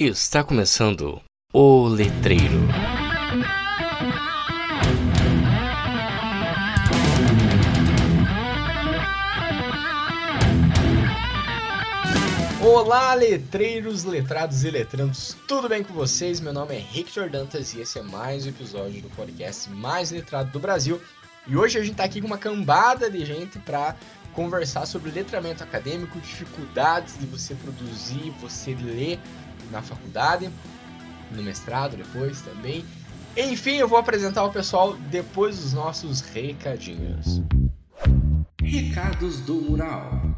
Está começando o Letreiro. Olá, letreiros, letrados e letrandos, tudo bem com vocês? Meu nome é Victor Dantas e esse é mais um episódio do podcast mais letrado do Brasil. E hoje a gente tá aqui com uma cambada de gente para conversar sobre letramento acadêmico, dificuldades de você produzir, você ler na faculdade, no mestrado depois também. Enfim, eu vou apresentar o pessoal depois dos nossos recadinhos. Recados do Mural.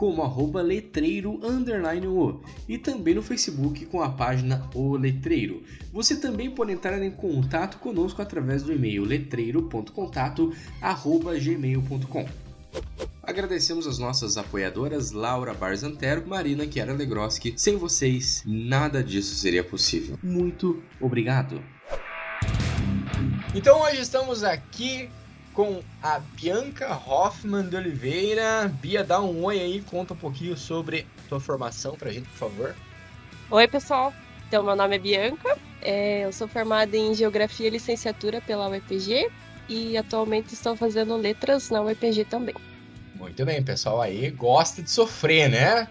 como arroba letreiro underline o e também no Facebook com a página O Letreiro. Você também pode entrar em contato conosco através do e-mail letreiro.contato arroba gmail.com. Agradecemos as nossas apoiadoras Laura Barzantero, Marina Chiara Legroski. Sem vocês, nada disso seria possível. Muito obrigado. Então hoje estamos aqui com a Bianca Hoffman de Oliveira. Bia, dá um oi aí, conta um pouquinho sobre tua formação pra gente, por favor. Oi, pessoal. Então, meu nome é Bianca. É, eu sou formada em Geografia e Licenciatura pela UEPG e atualmente estou fazendo letras na UEPG também. Muito bem, pessoal aí gosta de sofrer, né?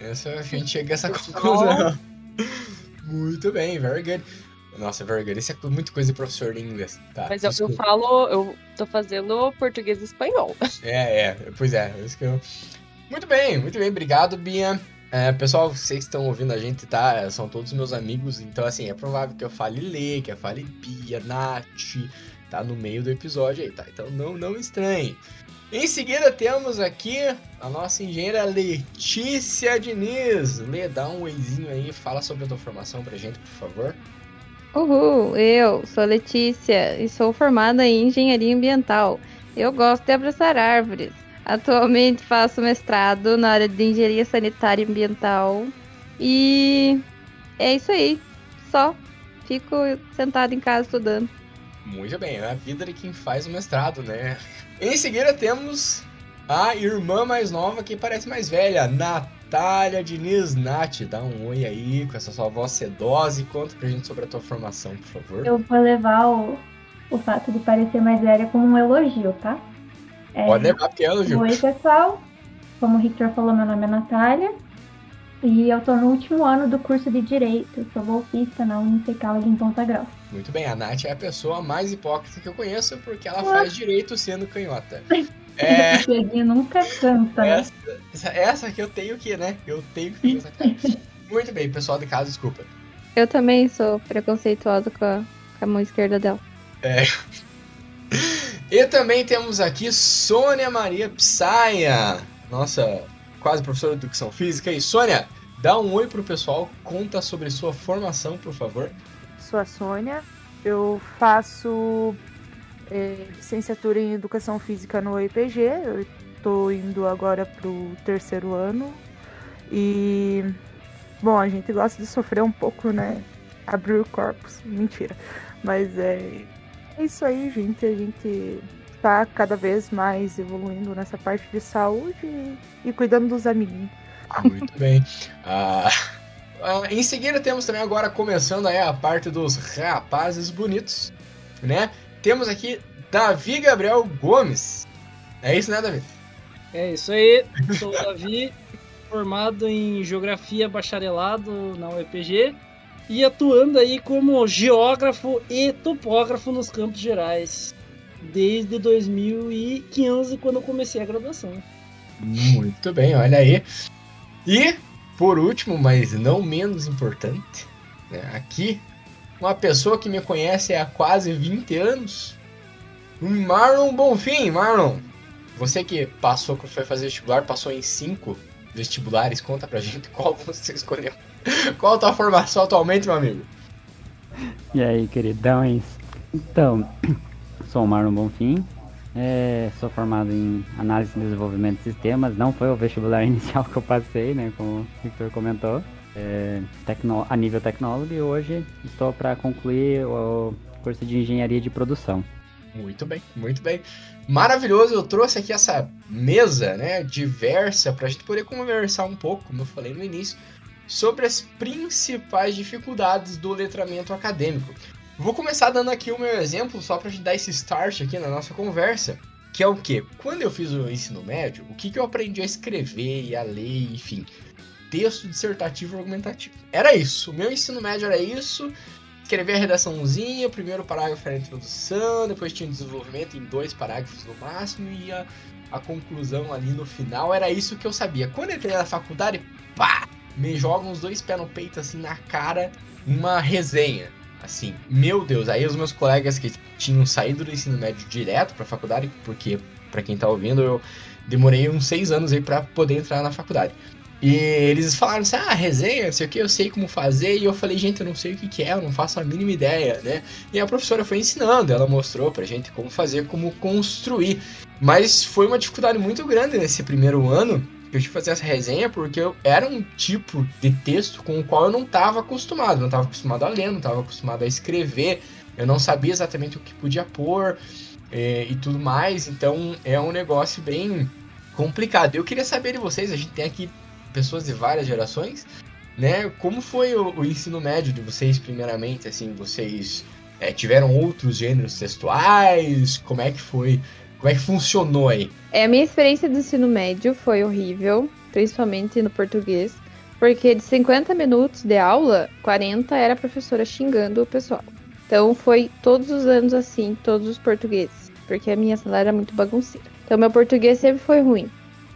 Essa, a gente chega a essa conclusão. Muito bem, very good. Nossa, very good. Isso é muita coisa de professor de inglês. Tá, Mas eu, eu, falo, eu tô fazendo português e espanhol. É, é, pois é. Isso que eu... Muito bem, muito bem. Obrigado, Bia. É, pessoal, vocês que estão ouvindo a gente, tá? São todos meus amigos, então assim, é provável que eu fale Lê, que eu fale Bia, Nath, tá no meio do episódio aí, tá? Então não, não estranhe. Em seguida temos aqui a nossa engenheira Letícia Diniz. Lê, dá um oizinho aí, fala sobre a tua formação pra gente, por favor. Uhul, eu sou Letícia e sou formada em engenharia ambiental. Eu gosto de abraçar árvores. Atualmente faço mestrado na área de engenharia sanitária e ambiental. E é isso aí. Só fico sentado em casa estudando. Muito bem, é a vida de quem faz o mestrado, né? Em seguida temos a irmã mais nova que parece mais velha, Natália Diniz. Nath, dá um oi aí com essa sua voz sedosa e conta pra gente sobre a tua formação, por favor. Eu vou levar o, o fato de parecer mais velha como um elogio, tá? É, Pode levar porque é elogio. Oi, pessoal. Como o Victor falou, meu nome é Natália. E eu tô no último ano do curso de Direito. Sou golfista na Unifical em Ponta Grossa. Muito bem, a Nath é a pessoa mais hipócrita que eu conheço porque ela faz direito sendo canhota. É... nunca canta, né? Essa, essa que eu tenho que, né? Eu tenho que fazer essa cara. Muito bem, pessoal de casa, desculpa. Eu também sou preconceituosa com a, com a mão esquerda dela. É. E também temos aqui Sônia Maria Psaia, nossa quase professora de Educação Física. E Sônia, dá um oi pro pessoal, conta sobre sua formação, por favor. Sou a Sônia, eu faço é, licenciatura em Educação Física no IPG, eu estou indo agora pro terceiro ano. E, bom, a gente gosta de sofrer um pouco, né? Abrir o corpus, mentira. Mas é, é isso aí, gente. A gente tá cada vez mais evoluindo nessa parte de saúde e, e cuidando dos amiguinhos. Muito bem. Ah, ah, em seguida temos também agora começando aí a parte dos rapazes bonitos, né? Temos aqui Davi Gabriel Gomes. É isso, né, Davi? É isso aí. Sou o Davi, formado em Geografia Bacharelado na UEPG e atuando aí como geógrafo e topógrafo nos Campos Gerais desde 2015, quando eu comecei a graduação. Muito bem, olha aí. E, por último, mas não menos importante, né, aqui, uma pessoa que me conhece há quase 20 anos, Marlon Bonfim. Marlon, você que passou, que foi fazer vestibular, passou em cinco vestibulares, conta pra gente qual você escolheu. Qual a tua formação atualmente, meu amigo? E aí, queridões? Então, sou o Marlon Bonfim, É, sou formado em análise e desenvolvimento de sistemas. Não foi o vestibular inicial que eu passei, né? Como o Victor comentou. É, tecno, a nível tecnólogo e hoje estou para concluir o curso de engenharia de produção. Muito bem, muito bem. Maravilhoso, eu trouxe aqui essa mesa, né, diversa, para a gente poder conversar um pouco, como eu falei no início, sobre as principais dificuldades do letramento acadêmico. Vou começar dando aqui o meu exemplo, só para a gente dar esse start aqui na nossa conversa, que é o que? Quando eu fiz o ensino médio, o que, que eu aprendi a escrever e a ler, enfim, texto dissertativo argumentativo. Era isso, o meu ensino médio era isso, escrever a redaçãozinha, o primeiro parágrafo era a introdução, depois tinha um desenvolvimento em dois parágrafos no máximo e a, a conclusão ali no final. Era isso que eu sabia. Quando eu entrei na faculdade, pá! Me jogam os dois pés no peito, assim, na cara, uma resenha. Assim, meu Deus. Aí os meus colegas que tinham saído do ensino médio direto pra faculdade, porque, para quem tá ouvindo, eu demorei uns seis anos aí para poder entrar na faculdade. E eles falaram assim, ah, resenha, não sei o que, eu sei como fazer. E eu falei, gente, eu não sei o que, que é, eu não faço a mínima ideia, né? E a professora foi ensinando, ela mostrou pra gente como fazer, como construir. Mas foi uma dificuldade muito grande nesse primeiro ano que eu tive que fazer essa resenha, porque eu era um tipo de texto com o qual eu não estava acostumado. Não estava acostumado a ler, não estava acostumado a escrever, eu não sabia exatamente o que podia pôr e, e tudo mais. Então é um negócio bem complicado. Eu queria saber de vocês, a gente tem aqui pessoas de várias gerações, né? Como foi o, o ensino médio de vocês, primeiramente? Assim, vocês é, tiveram outros gêneros textuais? Como é que foi? Como é que funcionou aí? É, a minha experiência do ensino médio foi horrível, principalmente no português, porque de 50 minutos de aula, 40 era a professora xingando o pessoal. Então foi todos os anos assim, todos os portugueses, porque a minha sala era muito bagunceira. Então meu português sempre foi ruim,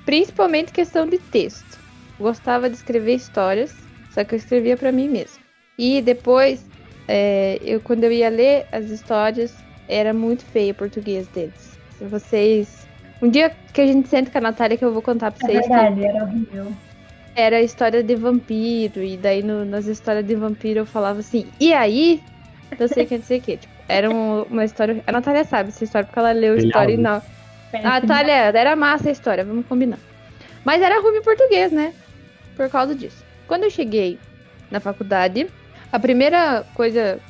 principalmente questão de texto gostava de escrever histórias, só que eu escrevia para mim mesma. E depois, é, eu quando eu ia ler as histórias, era muito feio o português deles. Se vocês. Um dia que a gente senta com a Natália, que eu vou contar pra É vocês. verdade, que era horrível. era a história de vampiro, e daí no- nas histórias de vampiro eu falava assim, e aí? Não sei o que, não sei o que. Tipo, era um- uma história. A Natália sabe essa história porque ela leu a história e não. Péssimo. Natália, era massa a história, vamos combinar. Mas era ruim em português, né? Por causa disso. Quando eu cheguei na faculdade, a primeira coisa,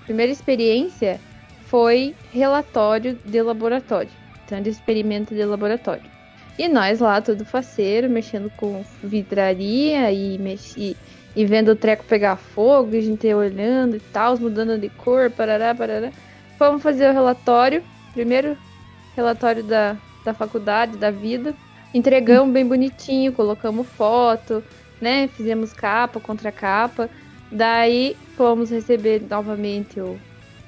a primeira experiência foi relatório de laboratório. Então, de experimento de laboratório. E nós lá, tudo faceiro, mexendo com vidraria e, mexi, e vendo o treco pegar fogo, a gente olhando e tal, mudando de cor, parará, parará. Fomos fazer o relatório, primeiro relatório da, da faculdade, da vida. Entregamos bem bonitinho, colocamos foto, né? Fizemos capa contra capa. Daí fomos receber novamente o,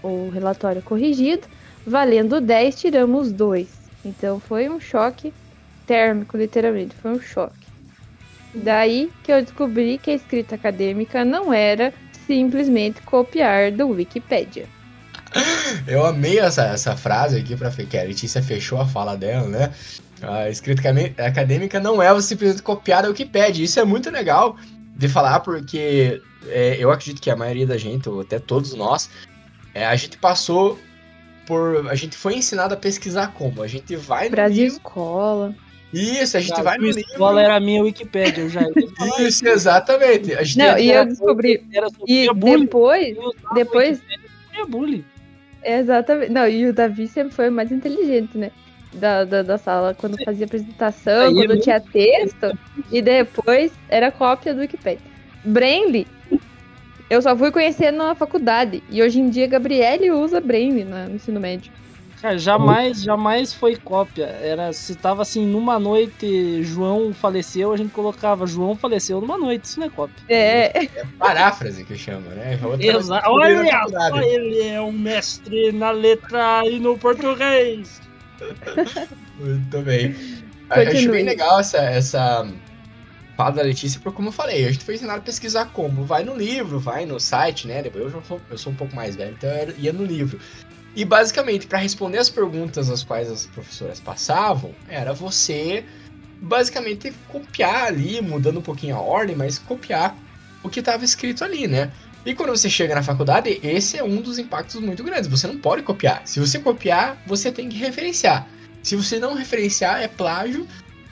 o relatório corrigido. Valendo 10, tiramos 2. Então foi um choque térmico, literalmente. Foi um choque. Daí que eu descobri que a escrita acadêmica não era simplesmente copiar do Wikipedia. Eu amei essa, essa frase aqui pra que a Letícia fechou a fala dela, né? A escrita acadê- acadêmica não é você simplesmente copiar da Wikipedia. Isso é muito legal de falar, porque é, eu acredito que a maioria da gente, ou até todos nós, é, a gente passou por. A gente foi ensinado a pesquisar como? A gente vai no Brasil livro. Escola. Isso, a gente Já vai no livro. escola era a minha Wikipédia, eu já ia Isso, exatamente. A gente Não, e eu descobri. Era E depois, depois- Wikipédia, bullying. exatamente. Não, e o Davi sempre foi o mais inteligente, né? Da, da, da sala, quando fazia apresentação, Aí é quando muito- tinha texto, e depois era cópia do Wikipedia. Brainly, eu só fui conhecer na faculdade. E hoje em dia, Gabriele usa Brainly na- no ensino médio. Cara, jamais, jamais foi cópia. Era, se tava assim, numa noite, João faleceu, a gente colocava João faleceu numa noite, isso não é cópia. É, paráfrase que chama, né? Vez Exato. Olha ele é um mestre na letra e no português. Muito bem. Eu acho Continue. bem legal essa, essa fala da Letícia, porque como eu falei, a gente foi ensinado a pesquisar como. Vai no livro, vai no site, né? Depois eu, já sou, eu sou um pouco mais velho, então eu ia no livro. E basicamente, para responder as perguntas as quais as professoras passavam, era você basicamente copiar ali, mudando um pouquinho a ordem, mas copiar o que estava escrito ali, né? E quando você chega na faculdade, esse é um dos impactos muito grandes. Você não pode copiar. Se você copiar, você tem que referenciar. Se você não referenciar, é plágio.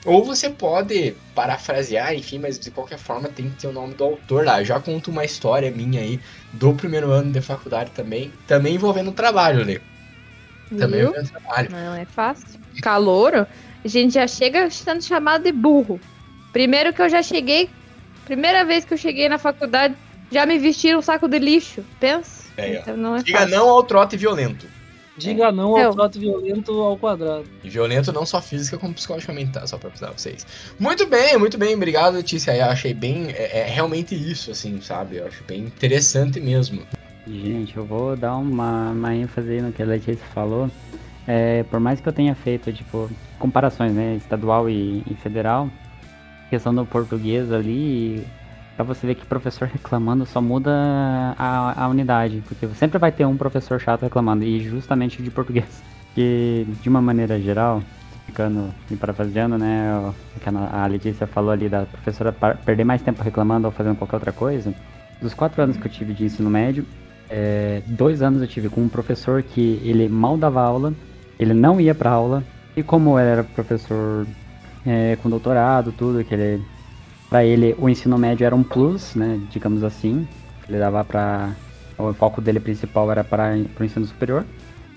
Ou você pode parafrasear, enfim, mas de qualquer forma tem que ter o nome do autor lá. Eu já conto uma história minha aí do primeiro ano de faculdade também, também envolvendo trabalho, né? Também envolvendo trabalho. Não é fácil. Calouro, a gente já chega sendo chamado de burro. Primeiro que eu já cheguei, primeira vez que eu cheguei na faculdade, já me vestiram um saco de lixo. Pensa? É. Então não é Diga fácil. não ao trote violento. Diga não ao trato violento ao quadrado. E violento não só física, como psicologicamente, tá? Só pra avisar vocês. Muito bem, muito bem. Obrigado, Letícia. Eu achei bem... É, é realmente isso, assim, sabe? Eu acho bem interessante mesmo. Gente, eu vou dar uma, uma ênfase aí no que a Letícia falou. É, por mais que eu tenha feito, tipo, comparações, né, estadual e, e federal, questão do português ali, pra você ver que professor reclamando só muda a, a unidade, porque sempre vai ter um professor chato reclamando, e justamente de português. Que, de uma maneira geral, ficando e parafraseando, né, o que a Letícia falou ali da professora perder mais tempo reclamando ou fazendo qualquer outra coisa, dos quatro anos que eu tive de ensino médio, é, dois anos eu tive com um professor que ele mal dava aula, ele não ia pra aula, e como ele era professor é, com doutorado, tudo, que ele, pra ele o ensino médio era um plus, né, digamos assim, ele dava pra, o foco dele principal era para o ensino superior,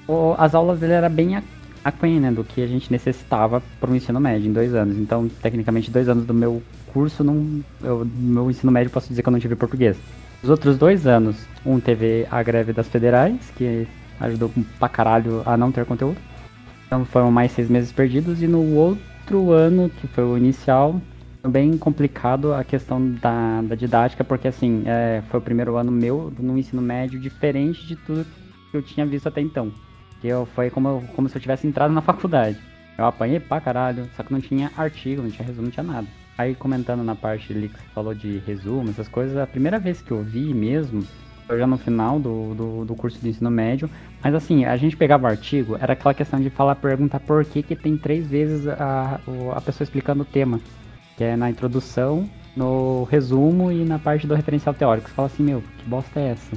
o- as aulas dele era bem aquém, né, do que a gente necessitava para o ensino médio em dois anos, então tecnicamente dois anos do meu curso, não, eu, meu ensino médio posso dizer que eu não tive português. Os outros dois anos, um teve a greve das federais, que ajudou pra caralho a não ter conteúdo. Então foram mais seis meses perdidos. E no outro ano, que foi o inicial, bem complicado a questão da, da didática, porque assim, é, foi o primeiro ano meu no ensino médio diferente de tudo que eu tinha visto até então. Que eu, foi como, como se eu tivesse entrado na faculdade. Eu apanhei pra caralho, só que não tinha artigo, não tinha resumo, não tinha nada. Aí comentando na parte ali que você falou de resumo, essas coisas, a primeira vez que eu vi mesmo, foi já no final do, do, do curso de ensino médio. Mas assim, a gente pegava o artigo, era aquela questão de falar, perguntar por que que tem três vezes a, a pessoa explicando o tema. Que é na introdução, no resumo e na parte do referencial teórico. Você fala assim, meu, que bosta é essa?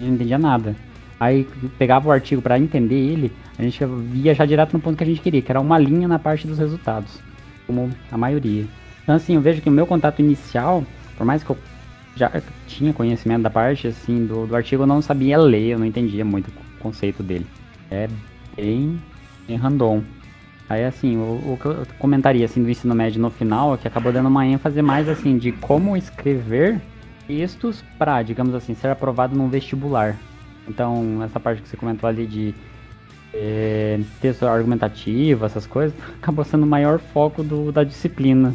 Eu não entendia nada. Aí pegava o artigo para entender ele, a gente ia já direto no ponto que a gente queria, que era uma linha na parte dos resultados, como a maioria. Então assim, eu vejo que o meu contato inicial, por mais que eu já tinha conhecimento da parte assim do, do artigo, eu não sabia ler, eu não entendia muito o conceito dele. É bem, bem random. Aí assim, o, o que eu comentaria assim do ensino médio no final é que acabou dando uma ênfase mais assim de como escrever textos para, digamos assim, ser aprovado num vestibular. Então, essa parte que você comentou ali de eh, texto argumentativo, essas coisas, acabou sendo o maior foco do, da disciplina.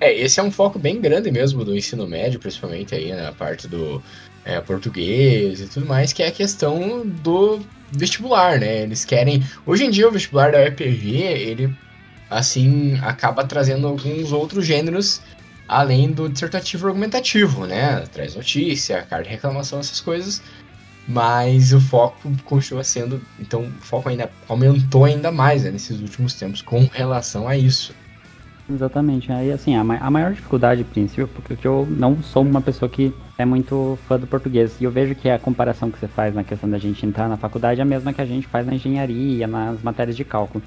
É, esse é um foco bem grande mesmo do ensino médio, principalmente aí na parte do é, português e tudo mais, que é a questão do vestibular, né? Eles querem. Hoje em dia o vestibular da UEPG, ele assim acaba trazendo alguns outros gêneros além do dissertativo argumentativo, né? Traz notícia, carta de reclamação, essas coisas. Mas o foco continua sendo. Então o foco ainda aumentou ainda mais né, nesses últimos tempos com relação a isso. Exatamente. Aí, assim, a, a maior dificuldade, princípio, porque eu não sou uma pessoa que é muito fã do português. E eu vejo que a comparação que você faz na questão da gente entrar na faculdade é a mesma que a gente faz na engenharia, nas matérias de cálculo.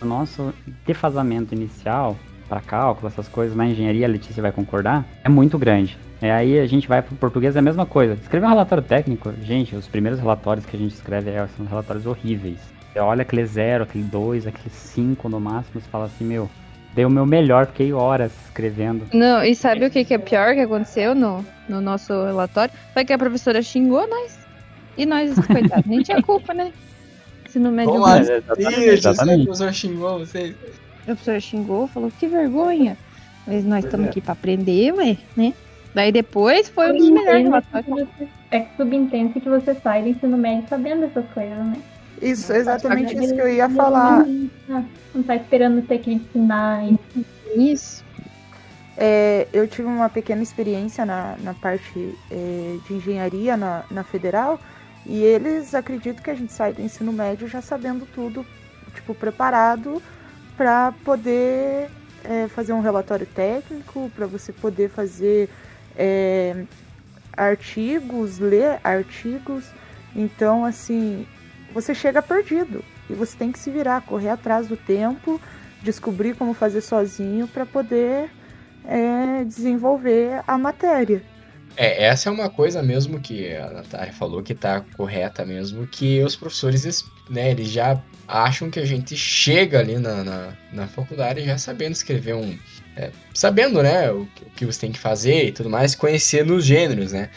O nosso defasamento inicial para cálculo, essas coisas, na engenharia, a Letícia vai concordar, é muito grande. É, aí a gente vai pro português, é a mesma coisa. Escrever um relatório técnico, gente, os primeiros relatórios que a gente escreve é, são relatórios horríveis. Você olha aquele zero, aquele dois, aquele cinco no máximo, você fala assim, meu, dei o meu melhor, fiquei horas escrevendo. Não, e sabe o que, que é pior que aconteceu no, no nosso relatório? Foi que a professora xingou nós. E nós, coitados, nem tinha culpa, né? Ensino médio. Vamos ruim. lá, exatamente, Ih, exatamente. o professor xingou vocês. A professora xingou, falou, que vergonha. Mas nós estamos aqui pra aprender, ué, né? Daí depois foi um dos melhores relatórios. É que subentende que você sai do ensino médio sabendo essas coisas, né? Isso, exatamente isso que eu ia falar. Ah, Não tá esperando ter que ensinar. Isso. É, eu tive uma pequena experiência na, na parte é, de engenharia na, na federal e eles acreditam que a gente sai do ensino médio já sabendo tudo, tipo, preparado para poder é, fazer um relatório técnico, para você poder fazer é, artigos, ler artigos. Então, assim, você chega perdido e você tem que se virar, correr atrás do tempo, descobrir como fazer sozinho para poder é, desenvolver a matéria. É, essa é uma coisa mesmo que a Natália falou que tá correta mesmo, que os professores, né, eles já acham que a gente chega ali na, na, na faculdade já sabendo escrever um. É, sabendo, né, o, o, que você tem que fazer e tudo mais, conhecendo os gêneros, né?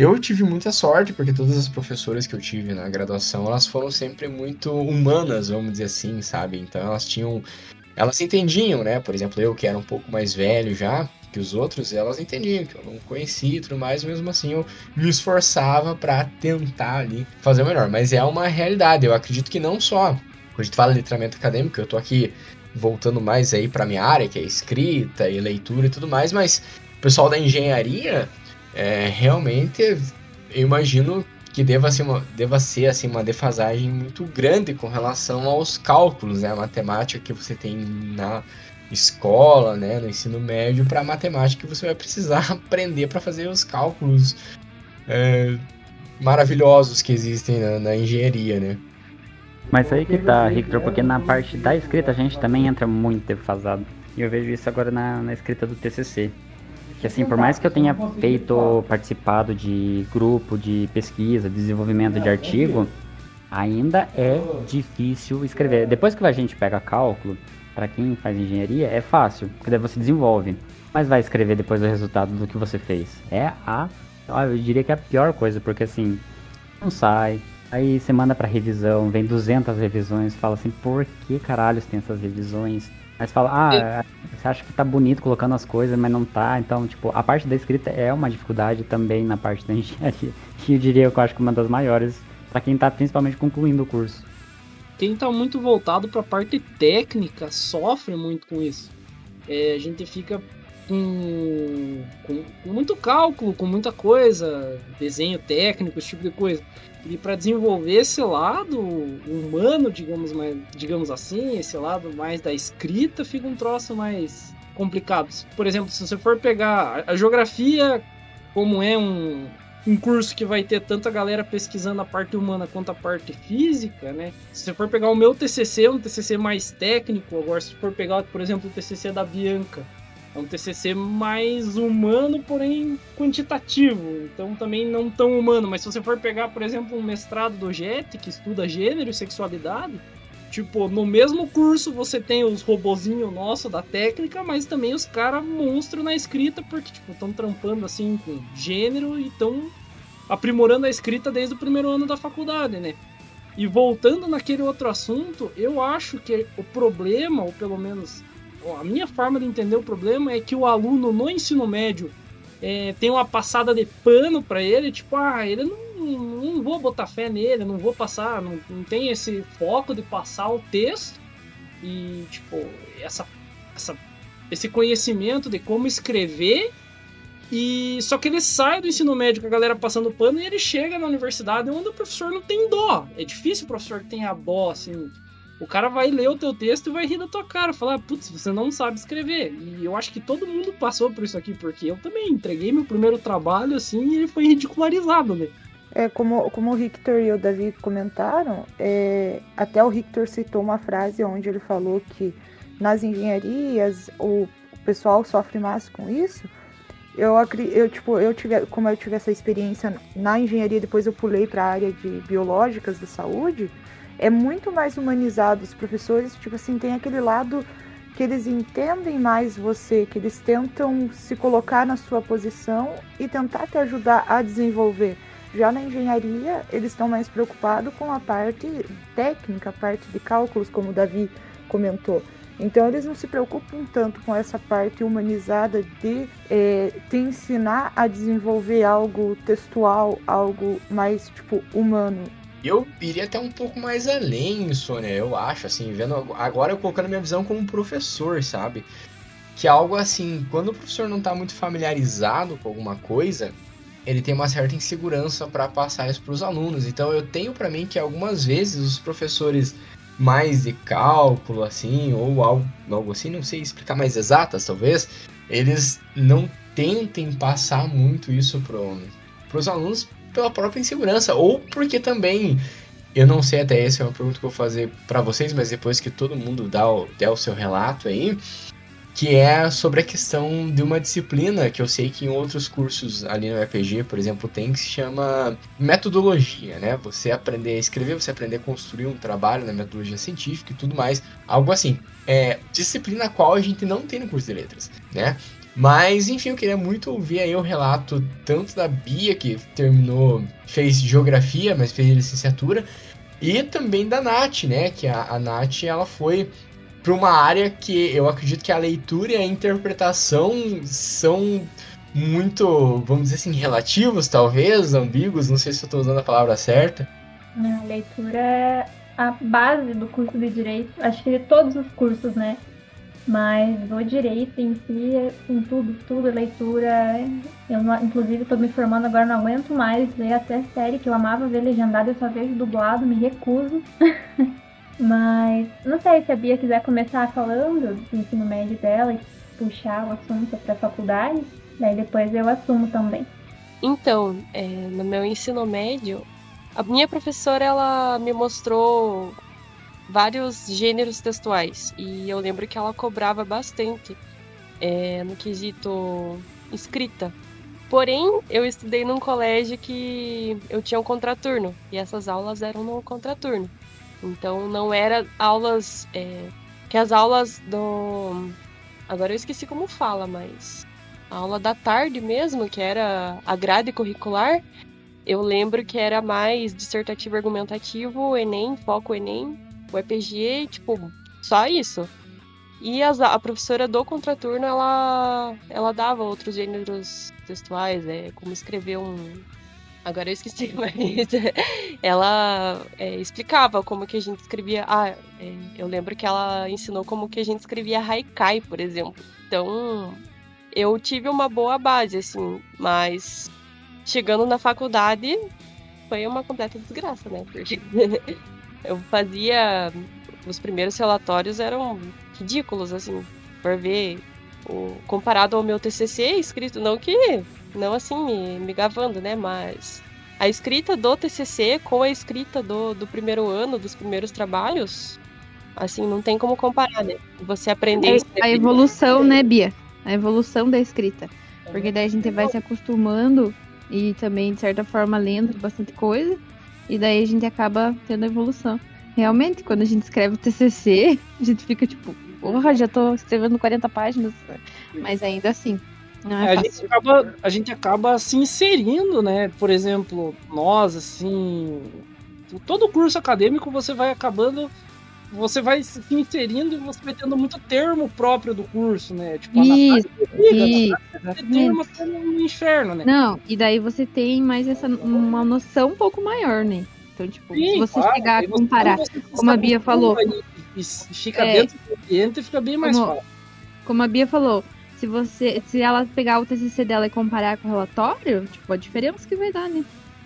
Eu tive muita sorte, porque todas as professoras que eu tive na graduação, elas foram sempre muito humanas, vamos dizer assim, sabe? Então elas tinham. Elas entendiam, né? Por exemplo, eu que era um pouco mais velho já, que os outros, elas entendiam que eu não conhecia e tudo mais, mesmo assim eu me esforçava para tentar ali fazer o melhor. Mas é uma realidade, eu acredito que não só quando a gente fala de letramento acadêmico, eu tô aqui voltando mais aí para minha área, que é escrita e leitura e tudo mais, mas o pessoal da engenharia, é, realmente, eu imagino que deva ser, uma, deva ser assim, uma defasagem muito grande com relação aos cálculos, né, a matemática que você tem na escola, né, no ensino médio, para matemática que você vai precisar aprender para fazer os cálculos é, maravilhosos que existem na, na engenharia, né. Mas aí que tá, Victor, porque na parte da escrita a gente também entra muito defasado. E eu vejo isso agora na, na escrita do TCC. Que assim, por mais que eu tenha feito, participado de grupo de pesquisa, desenvolvimento de artigo, ainda é difícil escrever. Depois que a gente pega cálculo, para quem faz engenharia, é fácil, porque daí você desenvolve. Mas vai escrever depois o resultado do que você fez. É a, eu diria que é a pior coisa, porque assim, não sai, Aí você manda pra revisão, vem 200 revisões, fala assim, por que caralho tem essas revisões? Você fala, ah, você acha que tá bonito colocando as coisas, mas não tá. Então, tipo, a parte da escrita é uma dificuldade também na parte da engenharia. E eu diria que eu acho que uma das maiores para quem tá principalmente concluindo o curso. Quem tá muito voltado pra parte técnica sofre muito com isso. É, a gente fica com, com, com, muito cálculo, com muita coisa, desenho técnico, esse tipo de coisa. E para desenvolver esse lado humano, digamos, mais, digamos assim, esse lado mais da escrita, fica um troço mais complicado. Por exemplo, se você for pegar a geografia, como é um, um curso que vai ter tanta galera pesquisando a parte humana quanto a parte física, né? Se você for pegar o meu TCC, um TCC mais técnico, agora se for pegar, por exemplo, o TCC da Bianca, é um TCC mais humano, porém quantitativo. Então também não tão humano. Mas se você for pegar, por exemplo, um mestrado do JET, que estuda gênero e sexualidade, tipo, no mesmo curso você tem os robozinhos nossos da técnica, mas também os caras monstro na escrita, porque, tipo, estão trampando assim com gênero e estão aprimorando a escrita desde o primeiro ano da faculdade, né? E voltando naquele outro assunto, eu acho que o problema, ou pelo menos a minha forma de entender o problema é que o aluno no ensino médio é, tem uma passada de pano para ele, tipo, ah, ele não, não vou botar fé nele, não vou passar, não, não tem esse foco de passar o texto e, tipo, essa, essa, esse conhecimento de como escrever e só que ele sai do ensino médio com a galera passando pano e ele chega na universidade onde o professor não tem dó. É difícil o professor que tenha dó, assim, o cara vai ler o teu texto e vai rir da tua cara, falar, putz, você não sabe escrever. E eu acho que todo mundo passou por isso aqui, porque eu também entreguei meu primeiro trabalho assim e ele foi ridicularizado, né? É, como, como o Victor e o Davi comentaram, é, até o Victor citou uma frase onde ele falou que nas engenharias o, o pessoal sofre mais com isso. Eu, eu, tipo, eu tive, como eu tive essa experiência na engenharia, depois eu pulei para a área de biológicas da saúde é muito mais humanizado. Os professores, tipo assim, tem aquele lado que eles entendem mais você, que eles tentam se colocar na sua posição e tentar te ajudar a desenvolver. Já na engenharia, eles estão mais preocupados com a parte técnica, a parte de cálculos, como o Davi comentou. Então, eles não se preocupam tanto com essa parte humanizada de é, te ensinar a desenvolver algo textual, algo mais tipo humano. Eu iria até um pouco mais além, Sônia, eu acho, assim, vendo agora eu colocando minha visão como professor, sabe? Que é algo assim, quando o professor não está muito familiarizado com alguma coisa, ele tem uma certa insegurança para passar isso para os alunos. Então eu tenho para mim que algumas vezes os professores mais de cálculo, assim, ou algo, algo assim, não sei explicar mais exatas, talvez, eles não tentem passar muito isso para os alunos pela própria insegurança, ou porque também, eu não sei até essa é uma pergunta que eu vou fazer para vocês, mas depois que todo mundo dá o, der o seu relato aí, que é sobre a questão de uma disciplina que eu sei que em outros cursos ali no RPG, por exemplo, tem que se chama metodologia, né? Você aprender a escrever, você aprender a construir um trabalho na metodologia científica e tudo mais, algo assim. É disciplina qual a gente não tem no curso de letras, né? Mas, enfim, eu queria muito ouvir aí o relato tanto da Bia, que terminou, fez geografia, mas fez licenciatura, e também da Nath, né? Que a, a Nath, ela foi para uma área que eu acredito que a leitura e a interpretação são muito, vamos dizer assim, relativos, talvez, ambíguos, não sei se eu estou usando a palavra certa. A leitura é a base do curso de direito, acho que de todos os cursos, né? Mas o direito em si, em tudo, tudo, leitura. Eu, inclusive, estou me formando agora, não aguento mais ler até série que eu amava ver legendado, eu só vejo dublado, me recuso. Mas não sei se a Bia quiser começar falando do ensino médio dela e puxar o assunto para a faculdade, daí depois eu assumo também. Então, é, no meu ensino médio, a minha professora ela me mostrou vários gêneros textuais e eu lembro que ela cobrava bastante é, no quesito escrita. Porém, eu estudei num colégio que eu tinha um contraturno e essas aulas eram no contraturno. Então não era aulas. É, que as aulas do. Agora eu esqueci como fala, mas. A aula da tarde mesmo, que era a grade curricular, eu lembro que era mais dissertativo argumentativo, Enem, foco Enem, o EPG, tipo, só isso. E a, a professora do contraturno, ela, ela dava outros gêneros textuais, é, como escrever um, agora eu esqueci, mas ela é, explicava como que a gente escrevia. Ah, é, eu lembro que ela ensinou como que a gente escrevia haikai, por exemplo. Então, eu tive uma boa base, assim, mas chegando na faculdade foi uma completa desgraça, né? Porque eu fazia. Os primeiros relatórios eram ridículos, assim, por ver. O, comparado ao meu TCC escrito, não que não assim me, me gavando, né? Mas a escrita do TCC com a escrita do, do primeiro ano, dos primeiros trabalhos, assim, não tem como comparar, né? Você aprender. É, a evolução, né, Bia? A evolução da escrita. Porque daí a gente vai se acostumando e também, de certa forma, lendo bastante coisa. E daí a gente acaba tendo evolução. Realmente, quando a gente escreve o TCC, a gente fica tipo, porra, já tô escrevendo 40 páginas. Mas ainda assim, é a, gente acaba, a gente acaba se inserindo, né? Por exemplo, nós, assim. Todo curso acadêmico você vai acabando. Você vai se inserindo e você vai tendo muito termo próprio do curso, né? Tipo, isso, a isso, termo no inferno, né? Não, e daí você tem mais essa uma noção um pouco maior, né? Então, tipo, Sim, se você claro, chegar a comparar, como a Bia falou. E fica é, dentro do ambiente fica bem mais como, fácil. Como a Bia falou, se você se ela pegar o TCC dela e comparar com o relatório, tipo, a diferença que vai dar, né?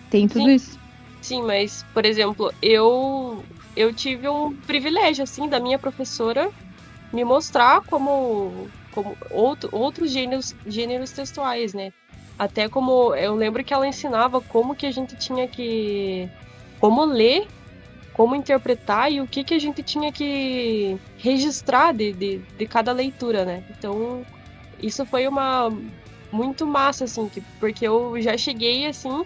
Tem tudo Sim. isso. Sim, mas, por exemplo, eu eu tive um privilégio, assim, da minha professora me mostrar como, como outro, outros gêneros, gêneros textuais, né? Até como eu lembro que ela ensinava como que a gente tinha que. como ler, como interpretar e o que, que a gente tinha que registrar de, de, de cada leitura, né? Então isso foi uma muito massa, assim, porque eu já cheguei assim.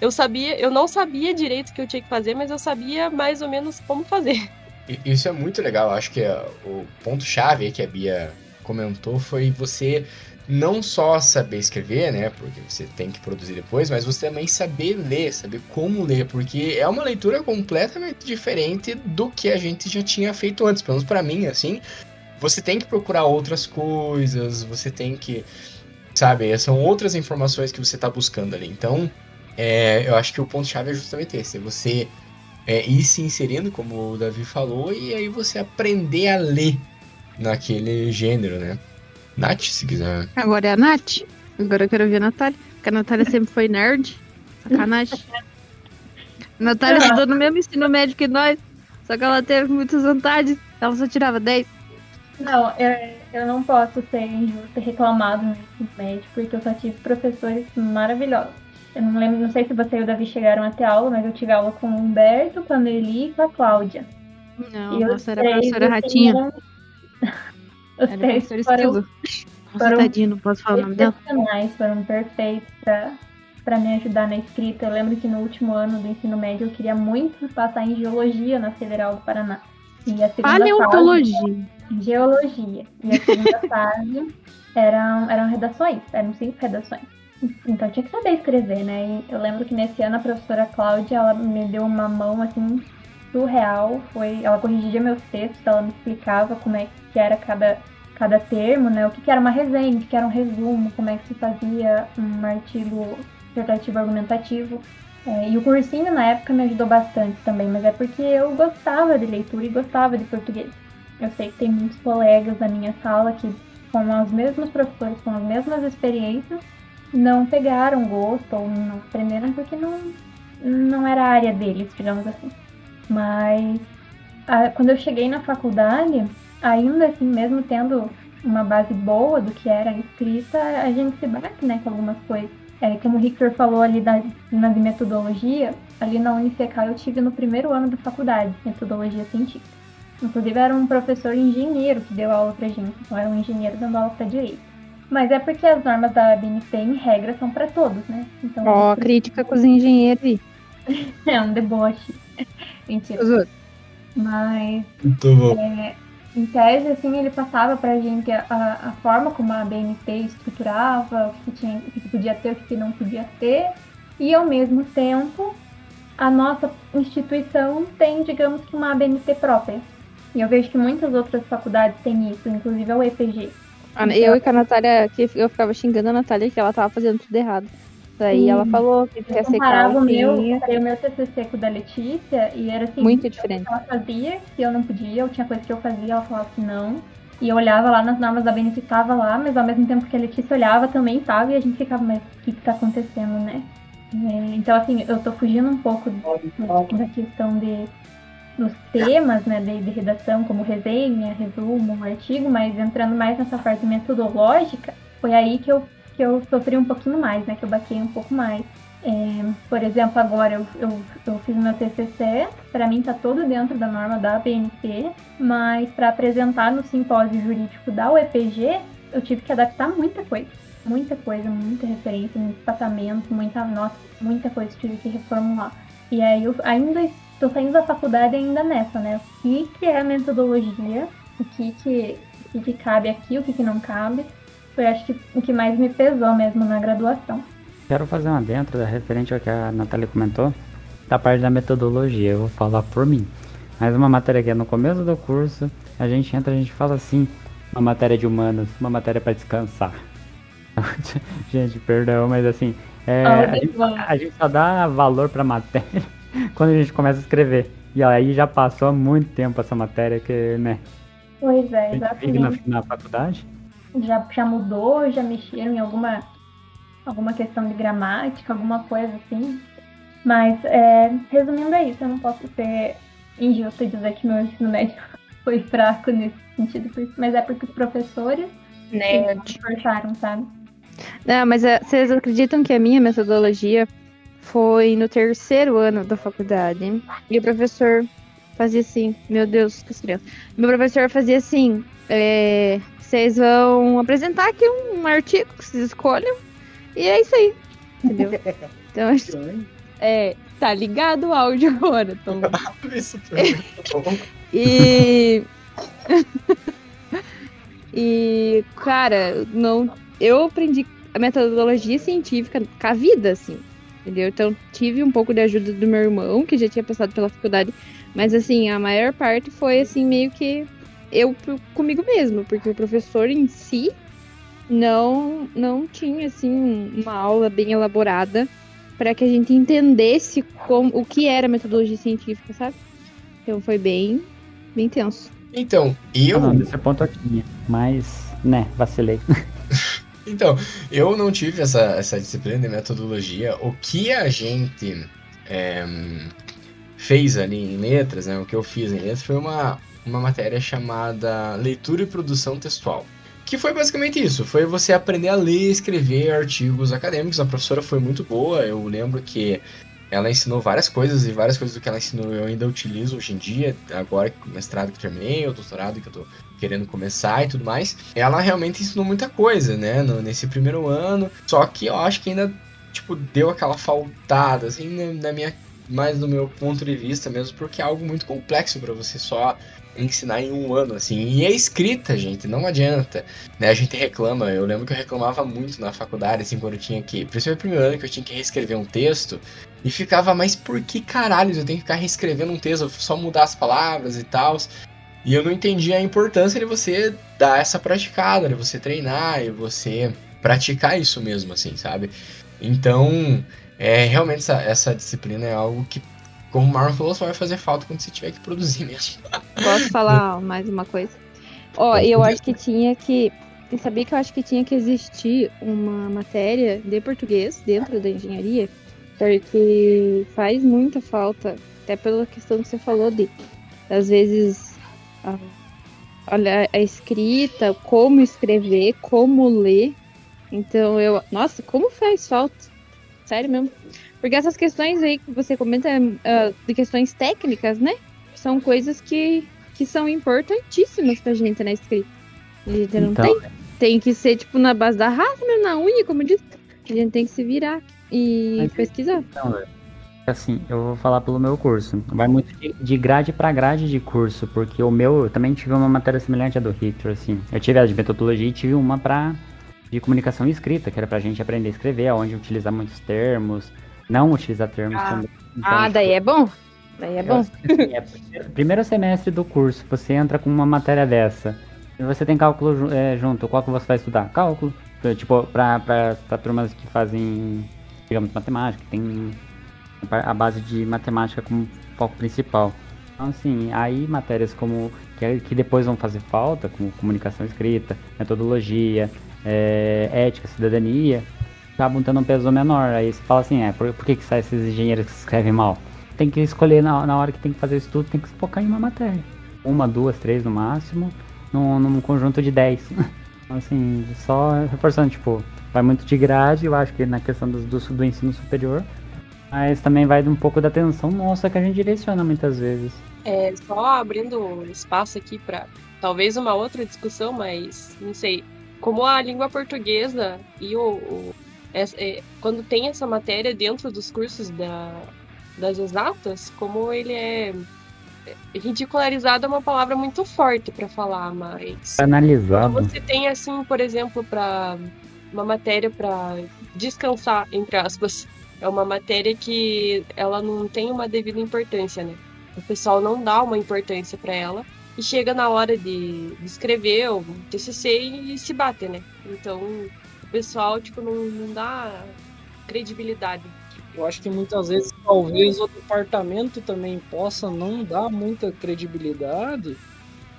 Eu sabia, eu não sabia direito o que eu tinha que fazer, mas eu sabia mais ou menos como fazer. Isso é muito legal. Acho que o ponto-chave que a Bia comentou foi você não só saber escrever, né? Porque você tem que produzir depois, mas você também saber ler, saber como ler, porque é uma leitura completamente diferente do que a gente já tinha feito antes. Pelo menos pra mim, assim, você tem que procurar outras coisas, você tem que. Sabe, são outras informações que você está buscando ali. Então, é, eu acho que o ponto-chave é justamente esse: é você é, ir se inserindo, como o Davi falou, e aí você aprender a ler naquele gênero, né? Nath, se quiser. Agora é a Nath. Agora eu quero ver a Natália. Porque a Natália sempre foi nerd. Sacanagem. A Natália estudou no mesmo ensino médio que nós. Só que ela teve muitas vantagens. Ela só tirava 10. Não, eu, eu não posso ser injusta e reclamar do ensino médio, porque eu só tive professores maravilhosos. Eu não lembro, não sei se você e o Davi chegaram a ter aula, mas eu tive aula com o Humberto, com a Meli e com a Cláudia. Não, E os nossa, era a professora Ratinha. eram- Os Era três foram. Nossa, foram tadinho, não posso falar o nome dela. foram perfeitos pra, pra me ajudar na escrita. Eu lembro que no último ano do ensino médio eu queria muito passar em geologia na Federal do Paraná. E a segunda fase, Paleontologia. geologia. E a segunda fase eram, eram redações, eram cinco redações. Então tinha que saber escrever, né? E eu lembro que nesse ano a professora Cláudia, ela me deu uma mão assim surreal. Foi, ela corrigia meus textos, ela me explicava como é que era cada, cada termo, né? O que, que era uma resenha, o que, que era um resumo, como é que se fazia um artigo dissertativo argumentativo. É, e o cursinho na época me ajudou bastante também, mas é porque eu gostava de leitura e gostava de português. Eu sei que tem muitos colegas da minha sala que, com os mesmos professores, com as mesmas experiências, não pegaram gosto ou não aprenderam porque não, não era a área deles, digamos assim. Mas a- quando eu cheguei na faculdade, ainda assim, mesmo tendo uma base boa do que era escrita, a gente se bate né, com algumas coisas. É, como o Victor falou ali da, na metodologia, ali na UniCK eu tive no primeiro ano da faculdade, metodologia científica. Inclusive era um professor engenheiro que deu aula pra gente, então era um engenheiro dando aula pra direito. Mas é porque as normas da BNT, em regra, são pra todos, né? Então, Ó, crítica com os engenheiros aí. é um deboche. Mentira. Os outros. Mas Muito bom. em tese, assim, ele passava pra gente a, a forma como a BNT estruturava, o que, tinha, o que podia ter, o que não podia ter, e ao mesmo tempo a nossa instituição tem, digamos que, uma ABNT própria. E eu vejo que muitas outras faculdades têm isso, inclusive a UEPG. Ah, Eu e com a Natália, que eu ficava xingando a Natália que ela tava fazendo tudo errado. Daí Sim. ela falou que Eu quer ser comparava o meu, comparei o meu TCC com o da Letícia e era assim, Muito diferente. ela fazia que eu não podia, eu tinha coisa que eu fazia, ela falava que não. E eu olhava lá nas normas da BNT tava lá, mas ao mesmo tempo que a Letícia olhava também tava, e a gente ficava, mas o que que tá acontecendo, né? É, então, assim, eu tô fugindo um pouco da questão de dos temas, né, de, de redação, como resenha, resumo, artigo, mas entrando mais nessa parte metodológica, foi aí que eu, que eu sofri um pouquinho mais, né, que eu baquei um pouco mais. É, por exemplo, agora eu, eu, eu fiz meu TCC, para mim tá todo dentro da norma da BNT, mas para apresentar no simpósio jurídico da UEPG, eu tive que adaptar muita coisa. Muita coisa, muita referência, muito tratamento, muita nota, muita coisa que tive que reformular. E aí eu ainda estou saindo da faculdade ainda nessa, né? O que, que é a metodologia, o que, que, o que, cabe aqui, o que, que não cabe. Foi acho que o que mais me pesou mesmo na graduação. Quero fazer uma dentro da referente ao que a Natália comentou, da parte da metodologia, eu vou falar por mim. Mas uma matéria que é no começo do curso, a gente entra, a gente fala assim, uma matéria de humanos, uma matéria para descansar. gente, perdão, mas assim, é, Ah, a, gente, a gente só dá valor pra matéria quando a gente começa a escrever. E aí já passou há muito tempo essa matéria que, né, Pois é, a gente vive na, exatamente. na faculdade. Já, já mudou, já mexeram em alguma, alguma questão de gramática, alguma coisa assim. Mas, é, resumindo é isso, eu não posso ser injusta e dizer que meu ensino médio foi fraco nesse sentido, mas é porque os professores Nerd. se esforçaram, sabe? Não, mas é, vocês acreditam que a minha metodologia foi no terceiro ano da faculdade? E o professor fazia assim, meu Deus, que criança. Meu professor fazia assim, é, vocês vão apresentar aqui um artigo que vocês escolham, e é isso aí, entendeu? Então, é, tá ligado o áudio agora, Tom. Isso foi muito bom. E. e, cara, não. Eu aprendi a metodologia científica com a vida, assim. Entendeu? Então tive um pouco de ajuda do meu irmão, que já tinha passado pela faculdade. Mas assim, a maior parte foi assim, meio que eu comigo mesmo, porque o professor em si não, não tinha assim uma aula bem elaborada para que a gente entendesse como, o que era metodologia científica, sabe? Então foi bem, bem tenso. Então, eu. Não, desse ponto eu tinha, mas, né, vacilei. Então, eu não tive essa, essa disciplina de metodologia. O que a gente é, fez ali em letras, né? O que eu fiz em letras foi uma, uma matéria chamada Leitura e Produção Textual. que foi basicamente isso. Foi você aprender a ler e escrever artigos acadêmicos. A professora foi muito boa. Eu lembro que ela ensinou várias coisas e várias coisas do que ela ensinou eu ainda utilizo hoje em dia, agora que o mestrado que terminei, o doutorado que eu tô querendo começar e tudo mais. Ela realmente ensinou muita coisa, né, no, nesse primeiro ano, só que eu acho que ainda, tipo, deu aquela faltada, assim, na, na minha, mais do meu ponto de vista mesmo, porque é algo muito complexo para você só ensinar em um ano, assim. E é escrita, gente, não adianta. Né? A gente reclama, eu lembro que eu reclamava muito na faculdade, assim, quando eu tinha que. Principalmente no primeiro ano que eu tinha que reescrever um texto. E ficava, mas por que caralho eu tenho que ficar reescrevendo um texto, só mudar as palavras e tal. E eu não entendia a importância de você dar essa praticada, de você treinar e você praticar isso mesmo, assim, sabe? Então, é, realmente essa, essa disciplina é algo que como o Marlon falou, só vai fazer falta quando você tiver que produzir mesmo. Posso falar mais uma coisa? Ó, eu acho que tinha que. Sabia que eu acho que tinha que existir uma matéria de português dentro da engenharia, porque faz muita falta, até pela questão que você falou de, às vezes, a, olha, a escrita, como escrever, como ler. Então eu. Nossa, como faz falta. Sério mesmo. Porque essas questões aí que você comenta uh, de questões técnicas, né? São coisas que, que são importantíssimas pra gente na escrita. A gente não então... tem. Tem que ser, tipo, na base da raça, mesmo na unha, como eu disse. A gente tem que se virar e Mas, pesquisar. Então, assim, eu vou falar pelo meu curso. Vai muito de, de grade para grade de curso, porque o meu, eu também tive uma matéria semelhante à do Victor, assim. Eu tive a de metodologia e tive uma pra, de comunicação escrita, que era pra gente aprender a escrever, onde utilizar muitos termos, não utilizar termos ah. também. Então, ah, daí é bom. Daí é bom. Assim, é, primeiro semestre do curso, você entra com uma matéria dessa. E você tem cálculo é, junto. Qual que você vai estudar? Cálculo. Tipo, pra, pra, pra turmas que fazem, digamos, matemática, tem a base de matemática como foco principal. Então, assim, aí matérias como que, que depois vão fazer falta, como comunicação escrita, metodologia, é, ética, cidadania, acabam tendo um peso menor. Aí você fala assim, é, por, por que, que sai esses engenheiros que escrevem mal? Tem que escolher na, na hora que tem que fazer o estudo, tem que focar em uma matéria. Uma, duas, três no máximo, num, num conjunto de dez. assim, só reforçando, tipo, vai muito de grade, eu acho que na questão do, do, do ensino superior, mas também vai de um pouco da atenção nossa que a gente direciona muitas vezes. É, só abrindo espaço aqui para talvez uma outra discussão, mas não sei. Como a língua portuguesa e o, o é, é, quando tem essa matéria dentro dos cursos da, das exatas, como ele é, é ridicularizado é uma palavra muito forte para falar, mas analisado. Você tem assim, por exemplo, para uma matéria para descansar entre aspas, é uma matéria que ela não tem uma devida importância, né? O pessoal não dá uma importância para ela e chega na hora de, de escrever o TCC e se bate, né? Então pessoal, tipo, não, não dá credibilidade. Eu acho que muitas vezes talvez o departamento também possa não dar muita credibilidade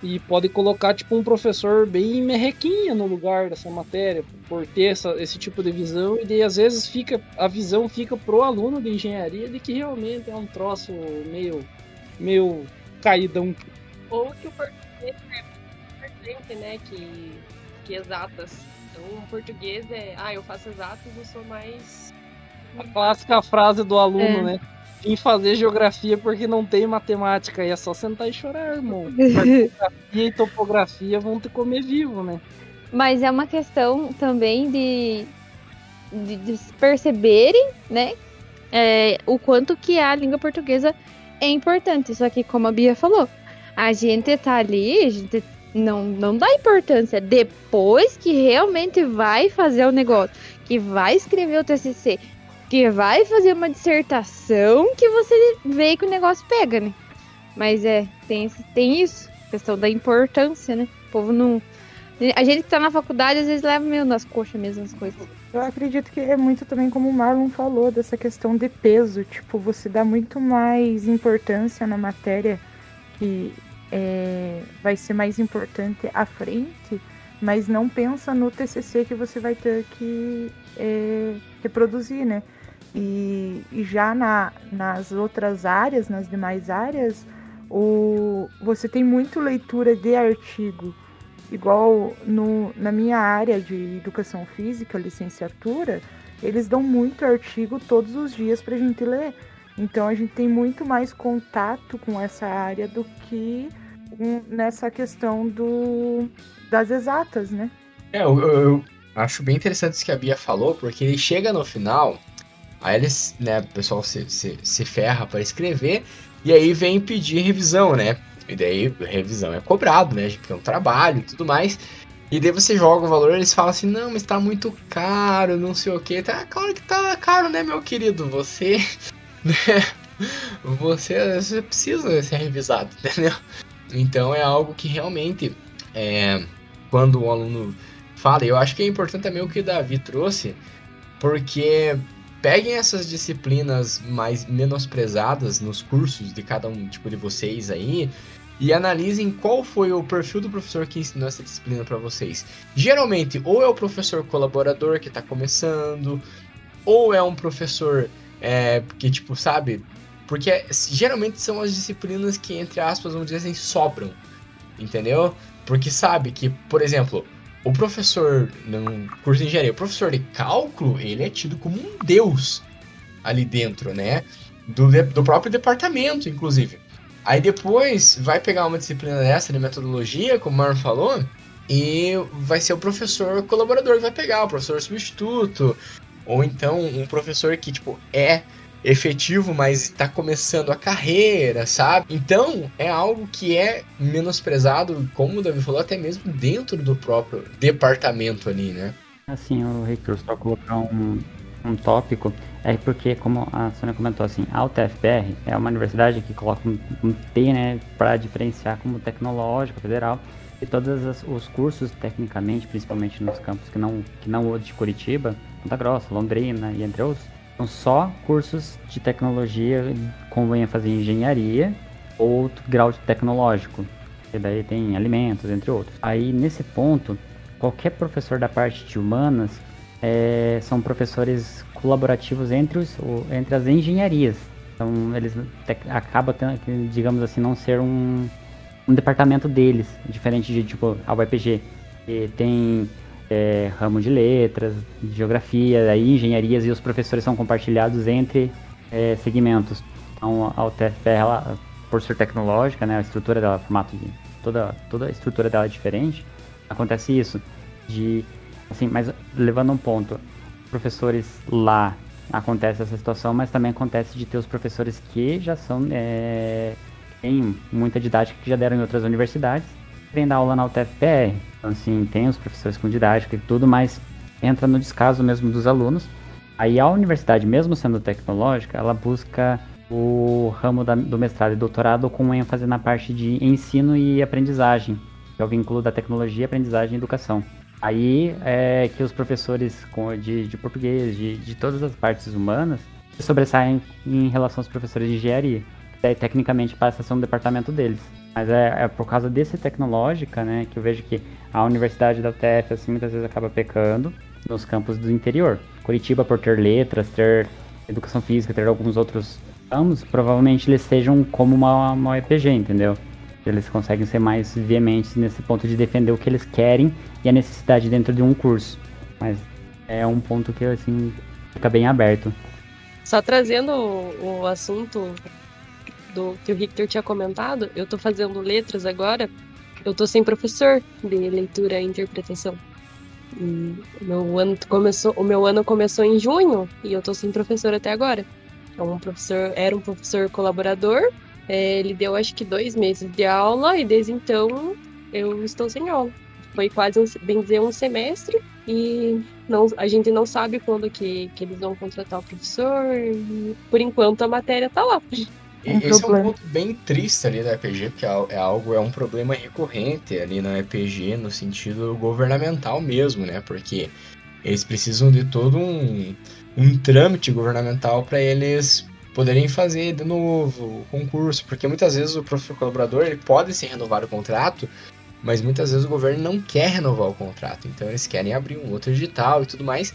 e pode colocar tipo um professor bem merrequinha no lugar dessa matéria por ter essa, esse tipo de visão e daí às vezes fica a visão fica pro aluno de engenharia de que realmente é um troço meio meio caidão ou que o português é né que que exatas então, português é, ah, eu faço exatos, eu sou mais. A clássica frase do aluno, é. né? Vim fazer geografia porque não tem matemática. E é só sentar e chorar, irmão. geografia e topografia vão te comer vivo, né? Mas é uma questão também de, de, de perceberem, né? É, o quanto que a língua portuguesa é importante. Só que, como a Bia falou, a gente tá ali, a gente não, não dá importância. Depois que realmente vai fazer o negócio, que vai escrever o TCC, que vai fazer uma dissertação, que você vê que o negócio pega, né? Mas é, tem, tem isso, questão da importância, né? O povo não. A gente que tá na faculdade às vezes leva meio nas coxas mesmo as coisas. Eu acredito que é muito também como o Marlon falou, dessa questão de peso. Tipo, você dá muito mais importância na matéria que é, vai ser mais importante à frente, mas não pensa no TCC que você vai ter que é, reproduzir, né? E, e já na, nas outras áreas, nas demais áreas, o, você tem muito leitura de artigo igual no, na minha área de educação física, licenciatura, eles dão muito artigo todos os dias para a gente ler. Então a gente tem muito mais contato com essa área do que um, nessa questão do, das exatas, né? É, eu, eu, eu acho bem interessante isso que a Bia falou, porque ele chega no final, aí eles, né, o pessoal se, se, se ferra para escrever, e aí vem pedir revisão, né? E daí revisão é cobrado, né? Porque é um trabalho e tudo mais. E daí você joga o valor, eles falam assim, não, mas tá muito caro, não sei o que. Tá claro que tá caro, né, meu querido? Você. Né? Você, você precisa ser revisado, entendeu? Então é algo que realmente é, quando o aluno fala, eu acho que é importante também o que o Davi trouxe, porque peguem essas disciplinas mais menosprezadas nos cursos de cada um tipo de vocês aí e analisem qual foi o perfil do professor que ensinou essa disciplina para vocês. Geralmente, ou é o professor colaborador que está começando, ou é um professor é, que, tipo, sabe? Porque geralmente são as disciplinas que, entre aspas, vamos dizer assim, sobram, entendeu? Porque sabe que, por exemplo, o professor no curso de engenharia, o professor de cálculo, ele é tido como um deus ali dentro, né? Do, do próprio departamento, inclusive. Aí depois vai pegar uma disciplina dessa de metodologia, como o Marlon falou, e vai ser o professor colaborador que vai pegar, o professor substituto, ou então um professor que, tipo, é efetivo, mas está começando a carreira, sabe? Então, é algo que é menosprezado, como o Davi falou, até mesmo dentro do próprio departamento ali, né? Assim, o Ricardo, só colocar um, um tópico, é porque, como a Sônia comentou, assim, a UTFPR é uma universidade que coloca um, um T, né, para diferenciar como tecnológico, federal, e todos os cursos, tecnicamente, principalmente nos campos que não, que não o de Curitiba, Ponta Grossa, Londrina e entre outros, são só cursos de tecnologia com ênfase em engenharia ou grau tecnológico. E daí tem alimentos, entre outros. Aí nesse ponto, qualquer professor da parte de humanas é, são professores colaborativos entre, os, entre as engenharias. Então eles tendo, digamos assim, não ser um, um departamento deles, diferente de tipo a UEPG, que tem é, ramo de letras, geografia, aí engenharias e os professores são compartilhados entre é, segmentos. Então a UTFPR, ela, por ser tecnológica, né, a estrutura dela, formato de toda toda a estrutura dela é diferente. Acontece isso de assim, mas levando um ponto, professores lá acontece essa situação, mas também acontece de ter os professores que já são é, têm muita didática que já deram em outras universidades vem dar aula na UTFPR. Então, assim, tem os professores com didática e tudo, mas entra no descaso mesmo dos alunos. Aí a universidade, mesmo sendo tecnológica, ela busca o ramo da, do mestrado e doutorado com ênfase na parte de ensino e aprendizagem, que é o vínculo da tecnologia, aprendizagem e educação. Aí é que os professores de, de português, de, de todas as partes humanas, sobressaem em relação aos professores de engenharia. Daí, tecnicamente, passa a ser um departamento deles. Mas é, é, por causa desse tecnológica, né, que eu vejo que a universidade da UTF, assim, muitas vezes acaba pecando nos campos do interior. Curitiba, por ter letras, ter educação física, ter alguns outros ramos, provavelmente eles sejam como uma, uma EPG, entendeu? Eles conseguem ser mais veementes nesse ponto de defender o que eles querem e a necessidade dentro de um curso. Mas é um ponto que, assim, fica bem aberto. Só trazendo o, o assunto do que o Victor tinha comentado, eu tô fazendo letras agora, eu tô sem professor de leitura e interpretação. E meu ano começou, o meu ano começou em junho e eu tô sem professor até agora. É um professor, era um professor colaborador. É, ele deu acho que dois meses de aula e desde então eu estou sem aula. Foi quase, um, bem dizer, um semestre e não, a gente não sabe quando que, que eles vão contratar o professor. E, por enquanto a matéria tá lá. Um Esse problema. é um ponto bem triste ali da EPG, porque é, é algo, é um problema recorrente ali na EPG no sentido governamental mesmo, né? Porque eles precisam de todo um, um trâmite governamental para eles poderem fazer de novo o concurso, porque muitas vezes o professor colaborador ele pode se renovar o contrato, mas muitas vezes o governo não quer renovar o contrato, então eles querem abrir um outro edital e tudo mais.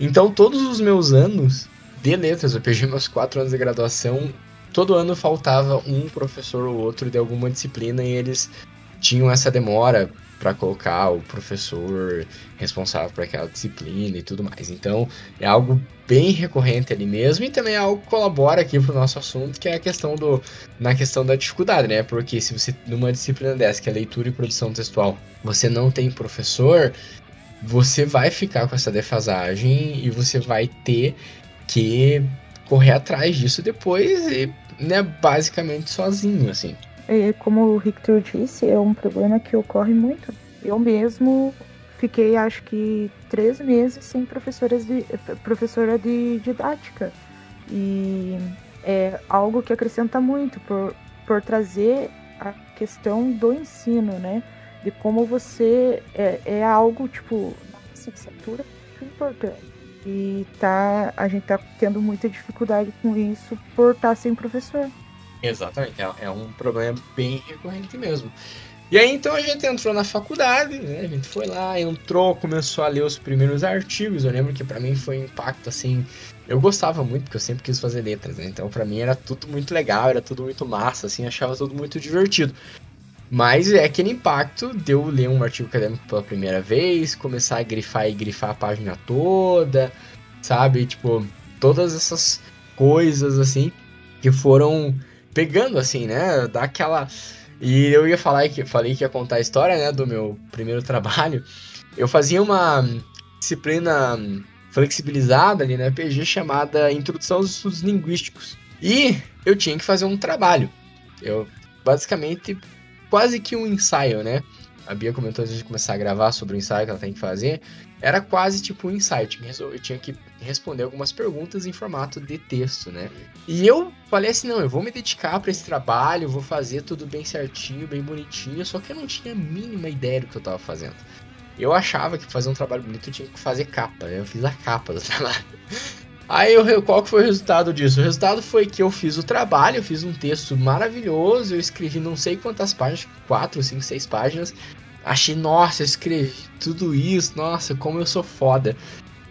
Então todos os meus anos de letras, eu perdi meus quatro anos de graduação todo ano faltava um professor ou outro de alguma disciplina e eles tinham essa demora para colocar o professor responsável por aquela disciplina e tudo mais. Então, é algo bem recorrente ali mesmo e também é algo que colabora aqui pro nosso assunto, que é a questão do na questão da dificuldade, né? Porque se você numa disciplina dessa, que é leitura e produção textual, você não tem professor, você vai ficar com essa defasagem e você vai ter que correr atrás disso depois e, né, basicamente sozinho, assim. É, como o Victor disse, é um problema que ocorre muito. Eu mesmo fiquei, acho que, três meses sem professoras de, professora de didática. E é algo que acrescenta muito por, por trazer a questão do ensino, né? De como você é, é algo, tipo, licenciatura, muito importante. E tá, a gente tá tendo muita dificuldade com isso por estar tá sem professor. Exatamente, é, é um problema bem recorrente mesmo. E aí então a gente entrou na faculdade, né? A gente foi lá, entrou, começou a ler os primeiros artigos. Eu lembro que para mim foi um impacto assim. Eu gostava muito, porque eu sempre quis fazer letras, né? Então para mim era tudo muito legal, era tudo muito massa, assim, achava tudo muito divertido. Mas é aquele impacto de eu ler um artigo acadêmico pela primeira vez, começar a grifar e grifar a página toda, sabe? Tipo, todas essas coisas assim que foram pegando assim, né? Dá aquela. E eu ia falar que falei que ia contar a história, né, do meu primeiro trabalho. Eu fazia uma disciplina flexibilizada ali na EPG chamada Introdução aos Estudos Linguísticos. E eu tinha que fazer um trabalho. Eu basicamente quase que um ensaio, né? A Bia comentou antes de começar a gravar sobre o ensaio que ela tem que fazer. Era quase tipo um insight. Eu tinha que responder algumas perguntas em formato de texto, né? E eu falei assim: não, eu vou me dedicar para esse trabalho, vou fazer tudo bem certinho, bem bonitinho. Só que eu não tinha a mínima ideia do que eu tava fazendo. Eu achava que fazer um trabalho bonito eu tinha que fazer capa. Eu fiz a capa do trabalho. Aí eu, qual que foi o resultado disso? O resultado foi que eu fiz o trabalho, eu fiz um texto maravilhoso, eu escrevi não sei quantas páginas, quatro, cinco, seis páginas, Achei, nossa, eu escrevi tudo isso, nossa, como eu sou foda.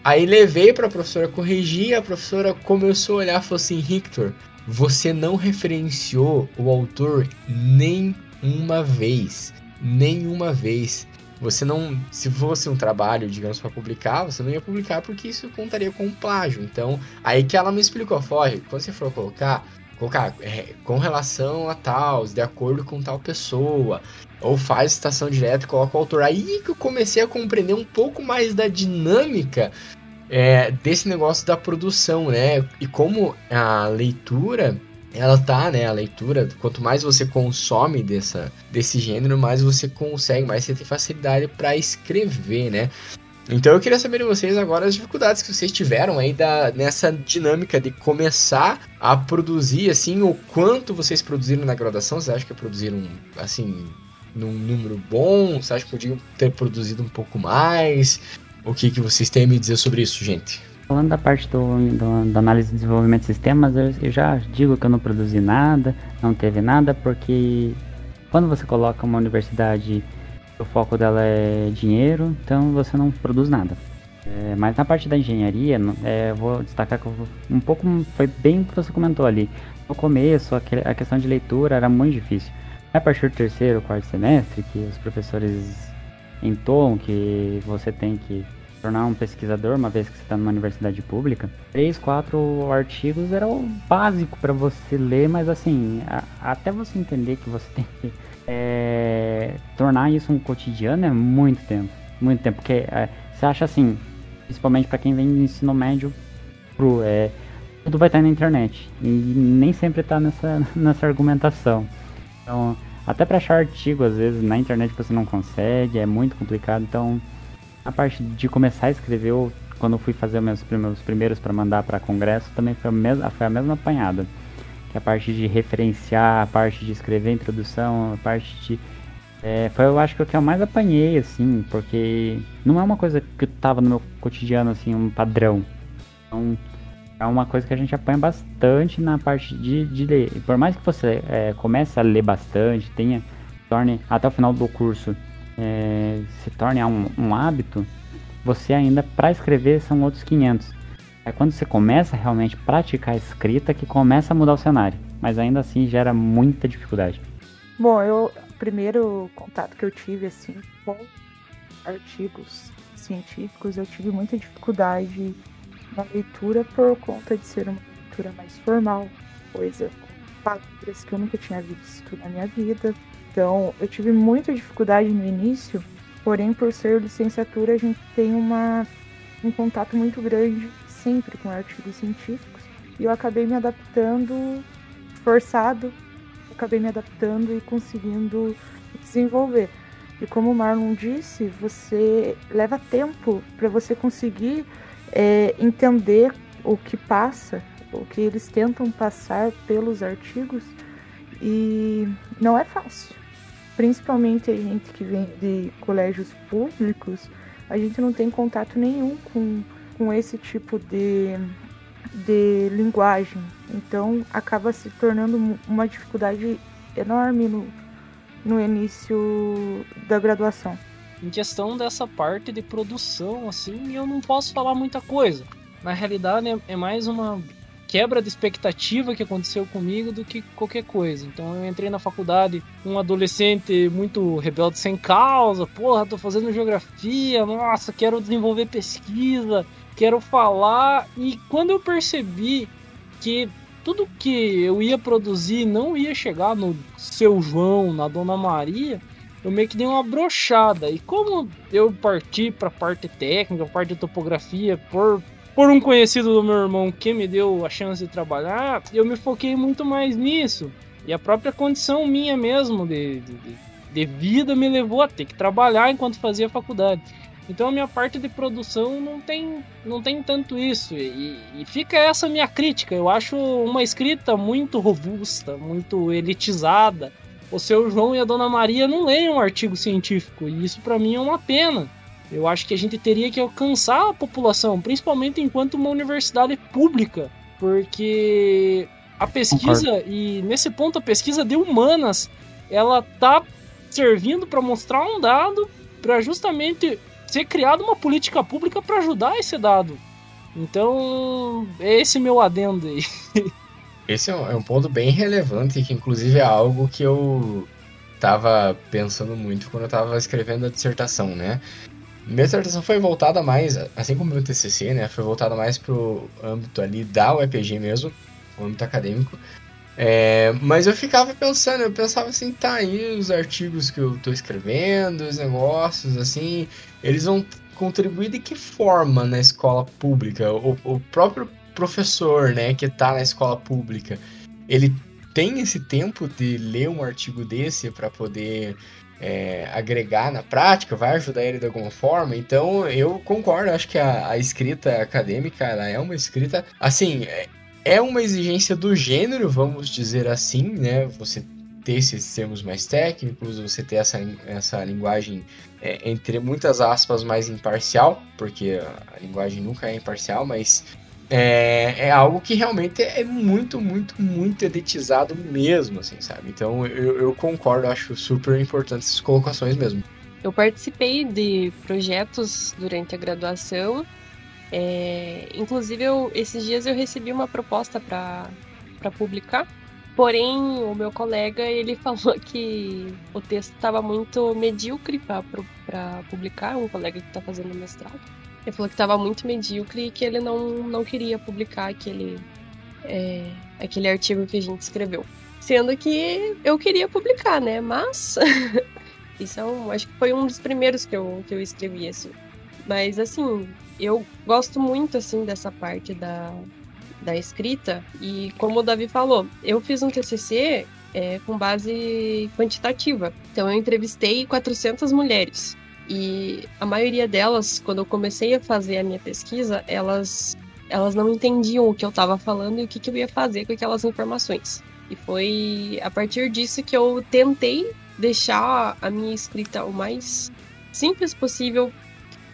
Aí levei pra professora corrigir, a professora começou a olhar e falou assim: Victor, você não referenciou o autor nem uma vez. Nenhuma vez. Você não. Se fosse um trabalho, digamos, para publicar, você não ia publicar porque isso contaria com plágio. Então, aí que ela me explicou: Forre, quando você for colocar, colocar é, com relação a tal, de acordo com tal pessoa, ou faz estação direta e coloca o autor. Aí que eu comecei a compreender um pouco mais da dinâmica é, desse negócio da produção, né? E como a leitura ela tá, né, a leitura, quanto mais você consome dessa, desse gênero, mais você consegue, mais você tem facilidade para escrever, né? Então eu queria saber de vocês agora as dificuldades que vocês tiveram aí da, nessa dinâmica de começar a produzir, assim, o quanto vocês produziram na graduação, vocês acham que produziram, assim, num número bom? Você acha que podiam ter produzido um pouco mais? O que, que vocês têm a me dizer sobre isso, gente? Falando da parte do, do, da análise de desenvolvimento de sistemas, eu, eu, já digo que eu não produzi nada, não teve nada, porque quando você coloca uma universidade, o foco dela é dinheiro, então você não produz nada. É, mas na parte da engenharia, é, vou destacar que um pouco foi bem o que você comentou ali. No começo, a, a questão de leitura era muito difícil. A partir do terceiro, quarto semestre, que os professores entoam que você tem que tornar um pesquisador, uma vez que você está numa universidade pública, três, quatro artigos era o básico para você ler, mas assim, a, até você entender que você tem que é, tornar isso um cotidiano é muito tempo, muito tempo, porque é, você acha assim, principalmente para quem vem do ensino médio pro, é, tudo vai estar na internet e nem sempre está nessa, nessa argumentação. Então, até para achar artigo, às vezes, na internet você não consegue, é muito complicado. Então, a parte de começar a escrever, eu, quando eu fui fazer meus primeiros, primeiros para mandar para congresso, também foi a, mesma, foi a mesma apanhada. Que a parte de referenciar, a parte de escrever a introdução, a parte de. É, foi eu acho que o que eu mais apanhei, assim, porque não é uma coisa que tava no meu cotidiano, assim, um padrão. Então, é uma coisa que a gente apanha bastante na parte de, de ler. Por mais que você é, comece a ler bastante, tenha, torne até o final do curso, é, se torne um, um hábito, você ainda, para escrever, são outros 500. É quando você começa a realmente praticar a escrita que começa a mudar o cenário. Mas ainda assim gera muita dificuldade. Bom, eu primeiro contato que eu tive assim com artigos científicos, eu tive muita dificuldade na leitura por conta de ser uma leitura mais formal, coisa com palavras que eu nunca tinha visto na minha vida. Então, eu tive muita dificuldade no início, porém, por ser licenciatura, a gente tem uma, um contato muito grande sempre com artigos científicos e eu acabei me adaptando forçado, acabei me adaptando e conseguindo desenvolver. E como o Marlon disse, você leva tempo para você conseguir é, entender o que passa, o que eles tentam passar pelos artigos, e não é fácil. Principalmente a gente que vem de colégios públicos, a gente não tem contato nenhum com, com esse tipo de, de linguagem. Então acaba se tornando uma dificuldade enorme no, no início da graduação. Em questão dessa parte de produção, assim, eu não posso falar muita coisa. Na realidade, é mais uma quebra de expectativa que aconteceu comigo do que qualquer coisa. Então eu entrei na faculdade um adolescente muito rebelde sem causa, porra, tô fazendo geografia, nossa, quero desenvolver pesquisa, quero falar. E quando eu percebi que tudo que eu ia produzir não ia chegar no seu João, na Dona Maria, eu meio que dei uma brochada. E como eu parti para a parte técnica, parte de topografia, por, por um conhecido do meu irmão que me deu a chance de trabalhar, eu me foquei muito mais nisso. E a própria condição minha mesmo de, de, de vida me levou a ter que trabalhar enquanto fazia faculdade. Então a minha parte de produção não tem, não tem tanto isso. E, e, fica essa minha crítica. Eu acho uma escrita muito robusta, muito elitizada. O seu João e a Dona Maria não leem um artigo científico. E isso para mim é uma pena. Eu acho que a gente teria que alcançar a população, principalmente enquanto uma universidade pública. Porque a pesquisa, Concordo. e nesse ponto a pesquisa de humanas, ela tá servindo para mostrar um dado para justamente ser criada uma política pública para ajudar esse dado. Então, é esse meu adendo aí. Esse é um, é um ponto bem relevante, que inclusive é algo que eu tava pensando muito quando eu tava escrevendo a dissertação, né? Minha dissertação foi voltada mais, assim como meu TCC, né? Foi voltada mais pro âmbito ali da UEPG mesmo, o âmbito acadêmico. É, mas eu ficava pensando, eu pensava assim, tá aí os artigos que eu tô escrevendo, os negócios, assim, eles vão contribuir de que forma na escola pública? O, o próprio professor, né, que tá na escola pública, ele tem esse tempo de ler um artigo desse para poder é, agregar na prática, vai ajudar ele de alguma forma. Então eu concordo, acho que a, a escrita acadêmica ela é uma escrita assim. É, é uma exigência do gênero, vamos dizer assim, né? Você ter esses termos mais técnicos, você ter essa, essa linguagem, é, entre muitas aspas, mais imparcial, porque a linguagem nunca é imparcial, mas é, é algo que realmente é muito, muito, muito editizado mesmo, assim, sabe? Então eu, eu concordo, acho super importante essas colocações mesmo. Eu participei de projetos durante a graduação. É, inclusive, eu, esses dias eu recebi uma proposta para publicar Porém, o meu colega ele falou que o texto estava muito medíocre para publicar, um colega que está fazendo mestrado. Ele falou que estava muito medíocre e que ele não, não queria publicar aquele, é, aquele artigo que a gente escreveu. Sendo que eu queria publicar, né? Mas isso é um, acho que foi um dos primeiros que eu, que eu escrevi assim. Mas assim, eu gosto muito assim dessa parte da, da escrita. E como o Davi falou, eu fiz um TCC é, com base quantitativa. Então eu entrevistei 400 mulheres. E a maioria delas, quando eu comecei a fazer a minha pesquisa, elas, elas não entendiam o que eu estava falando e o que, que eu ia fazer com aquelas informações. E foi a partir disso que eu tentei deixar a minha escrita o mais simples possível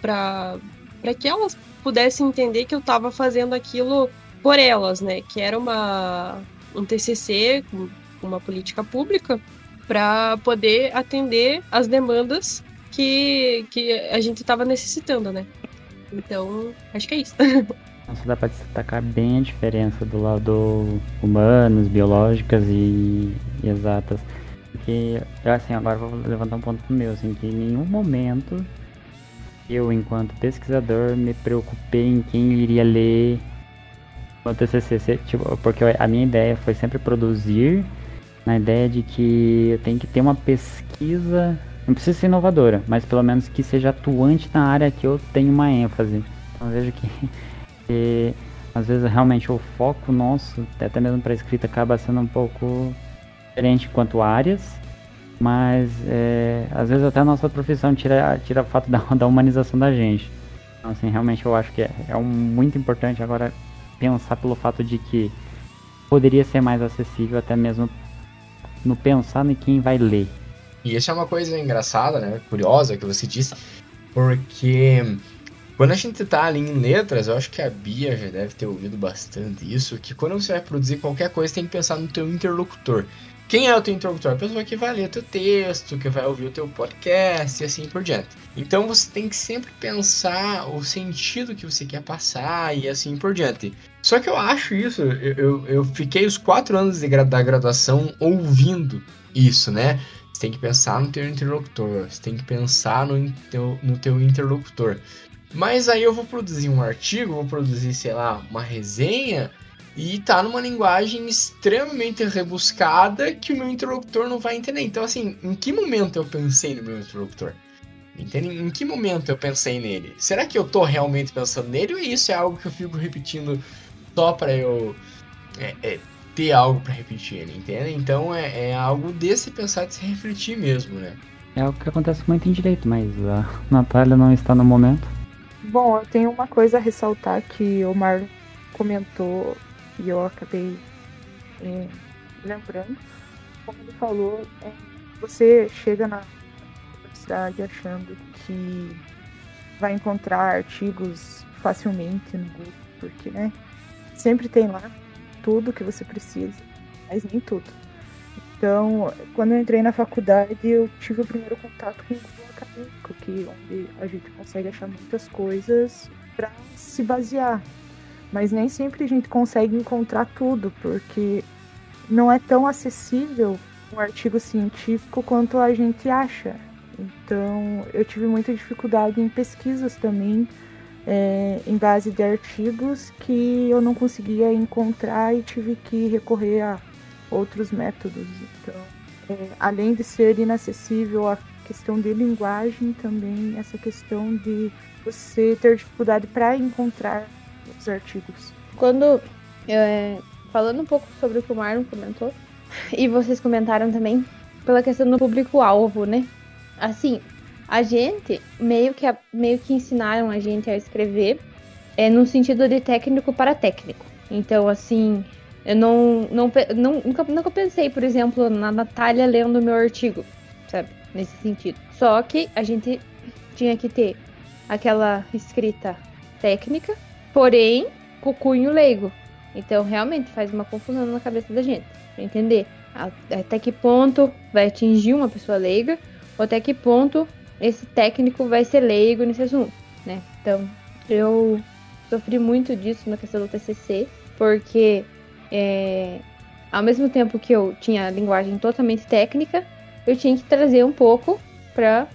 para que elas pudessem entender que eu estava fazendo aquilo por elas, né? Que era uma, um TCC uma política pública para poder atender as demandas que, que a gente estava necessitando, né? Então, acho que é isso. Nossa, dá para destacar bem a diferença do lado humanos, biológicas e, e exatas. que, eu, assim, agora vou levantar um ponto meu, assim, que em nenhum momento eu, enquanto pesquisador, me preocupei em quem iria ler o TCC, tipo, porque a minha ideia foi sempre produzir na ideia de que eu tenho que ter uma pesquisa, não precisa ser inovadora, mas pelo menos que seja atuante na área que eu tenho uma ênfase. Então vejo que, que às vezes realmente o foco nosso, até mesmo para escrita, acaba sendo um pouco diferente quanto áreas, mas é, às vezes até a nossa profissão tira, tira o fato da, da humanização da gente. Então, assim, realmente eu acho que é, é um, muito importante agora pensar pelo fato de que poderia ser mais acessível até mesmo no pensar em quem vai ler. E isso é uma coisa engraçada, né? Curiosa que você disse, porque quando a gente tá ali em letras, eu acho que a Bia já deve ter ouvido bastante isso, que quando você vai produzir qualquer coisa, tem que pensar no teu interlocutor. Quem é o teu interlocutor? A pessoa que vai ler teu texto, que vai ouvir o teu podcast e assim por diante. Então você tem que sempre pensar o sentido que você quer passar e assim por diante. Só que eu acho isso, eu, eu, eu fiquei os quatro anos de, da graduação ouvindo isso, né? Você tem que pensar no teu interlocutor, você tem que pensar no teu, no teu interlocutor. Mas aí eu vou produzir um artigo, vou produzir, sei lá, uma resenha e tá numa linguagem extremamente rebuscada que o meu interlocutor não vai entender. Então, assim, em que momento eu pensei no meu interlocutor? Entende? Em que momento eu pensei nele? Será que eu tô realmente pensando nele ou isso é algo que eu fico repetindo só para eu é, é, ter algo para repetir ele, entende? Então é, é, algo desse pensar de se refletir mesmo, né? É algo que acontece muito em direito, mas a Natália não está no momento. Bom, eu tenho uma coisa a ressaltar que o Mar comentou e eu acabei é, lembrando. Como ele falou, é, você chega na universidade achando que vai encontrar artigos facilmente no Google, porque né, sempre tem lá tudo que você precisa, mas nem tudo. Então, quando eu entrei na faculdade, eu tive o primeiro contato com o Google Acadêmico, que onde a gente consegue achar muitas coisas para se basear mas nem sempre a gente consegue encontrar tudo, porque não é tão acessível um artigo científico quanto a gente acha. Então, eu tive muita dificuldade em pesquisas também, é, em base de artigos que eu não conseguia encontrar e tive que recorrer a outros métodos. Então, é, além de ser inacessível a questão de linguagem, também essa questão de você ter dificuldade para encontrar os artigos. Quando, é, falando um pouco sobre o que o Marlon comentou, e vocês comentaram também, pela questão do público-alvo, né? Assim, a gente, meio que, meio que ensinaram a gente a escrever é, no sentido de técnico para técnico. Então, assim, eu não, não, não nunca, nunca pensei, por exemplo, na Natália lendo meu artigo, sabe? Nesse sentido. Só que a gente tinha que ter aquela escrita técnica porém com cunho leigo. Então realmente faz uma confusão na cabeça da gente, pra entender até que ponto vai atingir uma pessoa leiga, ou até que ponto esse técnico vai ser leigo nesse assunto, né? Então eu sofri muito disso na questão do TCC, porque é, ao mesmo tempo que eu tinha a linguagem totalmente técnica, eu tinha que trazer um pouco para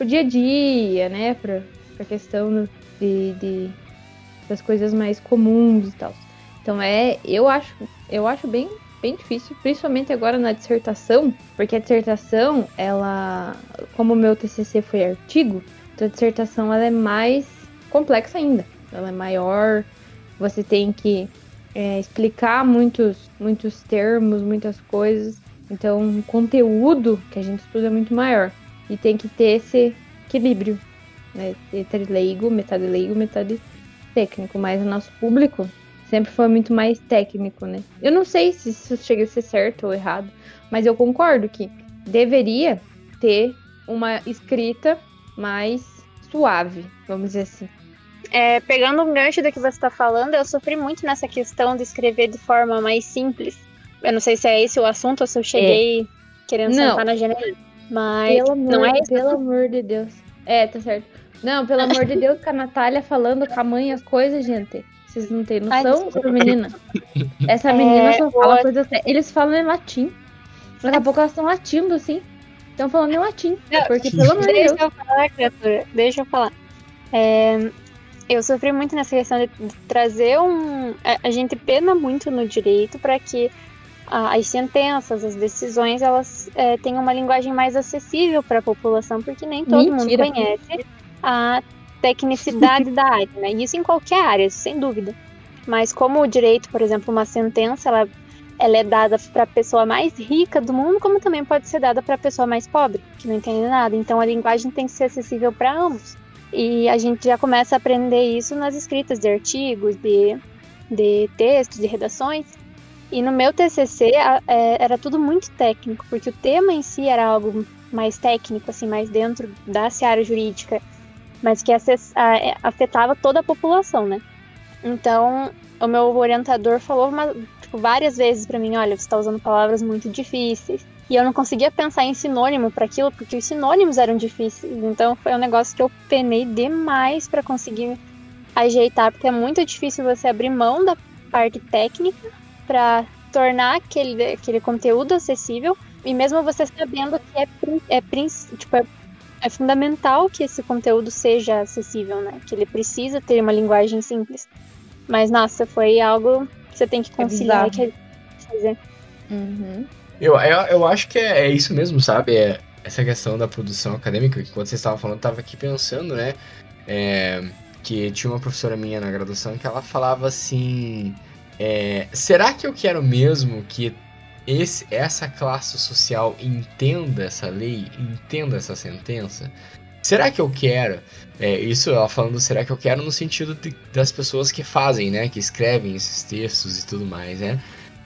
o dia a dia, né? Para a questão de, de das coisas mais comuns e tal. Então é, eu acho, eu acho bem, bem difícil, principalmente agora na dissertação, porque a dissertação, ela, como o meu TCC foi artigo, então a dissertação ela é mais complexa ainda. Ela é maior, você tem que é, explicar muitos, muitos termos, muitas coisas. Então, o conteúdo que a gente estuda é muito maior. E tem que ter esse equilíbrio, né? Entre leigo, metade leigo, metade técnico, mas o nosso público sempre foi muito mais técnico, né? Eu não sei se isso chega a ser certo ou errado, mas eu concordo que deveria ter uma escrita mais suave, vamos dizer assim. É, pegando um gancho do que você está falando, eu sofri muito nessa questão de escrever de forma mais simples. Eu não sei se é esse o assunto ou se eu cheguei é. querendo não. sentar na janela. Mas pelo amor, não é Pelo amor de Deus. É, tá certo. Não, pelo amor de Deus, com a Natália falando com a mãe as coisas, gente. Vocês não têm noção, Ai, menina? Essa menina é, só fala coisas. Eles falam em latim. Daqui a pouco elas estão latindo, assim. Estão falando em latim. Porque, pelo amor de Deixa Deus. eu falar, criatura. Deixa eu falar. É, eu sofri muito nessa questão de, trazer um. A, gente pena muito no direito para que as sentenças, as decisões, elas é, tenham uma linguagem mais acessível para a população, porque nem todo Mentira. mundo conhece a tecnicidade da área, né? Isso em qualquer área, sem dúvida. Mas como o direito, por exemplo, uma sentença, ela, ela é dada para a pessoa mais rica do mundo, como também pode ser dada para a pessoa mais pobre, que não entende nada. Então a linguagem tem que ser acessível para ambos. E a gente já começa a aprender isso nas escritas de artigos, de, de textos, de redações. E no meu TCC a- é, era tudo muito técnico, porque o tema em si era algo mais técnico, assim, mais dentro da seara jurídica, mas que é, afetava toda a população, né? Então, o meu orientador falou uma- tipo, várias vezes pra mim, olha, você está usando palavras muito difíceis. E eu não conseguia pensar em sinônimo para aquilo, porque os sinônimos eram difíceis. Então foi um negócio que eu penei demais para conseguir ajeitar, porque é muito difícil você abrir mão da parte técnica para tornar aquele, aquele conteúdo acessível. E mesmo você sabendo que é, é, tipo, é, é fundamental que esse conteúdo seja acessível, né? Que ele precisa ter uma linguagem simples. Mas, nossa, foi algo que você tem que conciliar bizarro. e que fazer. Uhum. Eu, eu, eu acho que é, é isso mesmo, sabe? É essa questão da produção acadêmica, que quando vocês estavam falando, eu tava aqui pensando, né? É, que tinha uma professora minha na graduação que ela falava assim: é, será que eu quero mesmo que esse, essa classe social entenda essa lei, entenda essa sentença? Será que eu quero? É, isso ela falando, será que eu quero no sentido de- das pessoas que fazem, né? Que escrevem esses textos e tudo mais, né?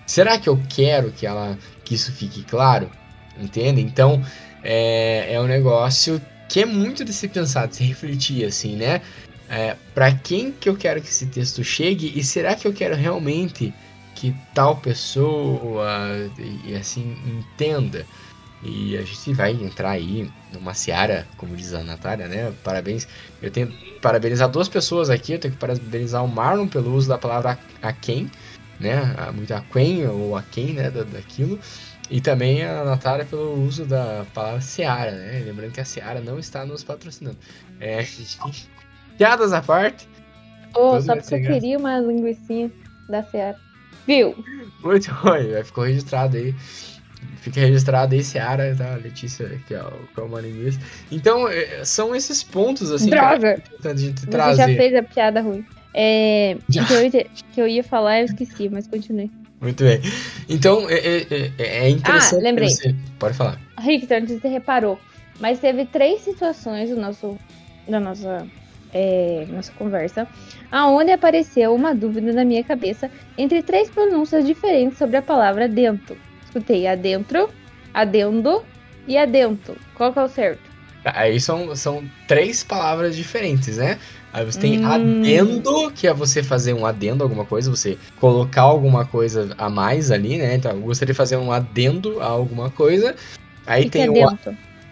Será que eu quero que ela que isso fique claro? Entende? Então é, é um negócio que é muito de se pensar, de se refletir, assim, né? É, para quem que eu quero que esse texto chegue e será que eu quero realmente que tal pessoa e assim entenda? E a gente vai entrar aí numa seara, como diz a Natália, né? Parabéns. Eu tenho que parabenizar duas pessoas aqui. Eu tenho que parabenizar o Marlon pelo uso da palavra a quem, né? a- Muito aquém ou aquém, né? da- daquilo. E também a Natália pelo uso da palavra seara, né? Lembrando que a seara não está nos patrocinando. É, piadas à parte. Ô, Todo só porque eu queria uma linguicinha da Seara. Viu? Muito ruim, ficou registrado aí. Fica registrado aí, Seara, tá? Letícia, que é o que é uma linguista. Então, é, são esses pontos, assim, Droga! importante a gente Você trazer. já fez a piada ruim. É, o que, eu, ia- que eu ia falar, eu esqueci, mas continue. Muito bem. Então, é, é, é- é interessante. Ah, lembrei. Você... Pode falar. Sei se você reparou, mas teve três situações no nosso, na nossa, é, nossa conversa, aonde apareceu uma dúvida na minha cabeça entre três pronúncias diferentes sobre a palavra dentro. Escutei adentro, adendo e adento. Qual que é o certo? Aí são, são três palavras diferentes, né? Aí você tem Hum. adendo, que é você fazer um adendo a alguma coisa, você colocar alguma coisa a mais ali, né? Então, eu gostaria de fazer um adendo a alguma coisa. Aí tem o.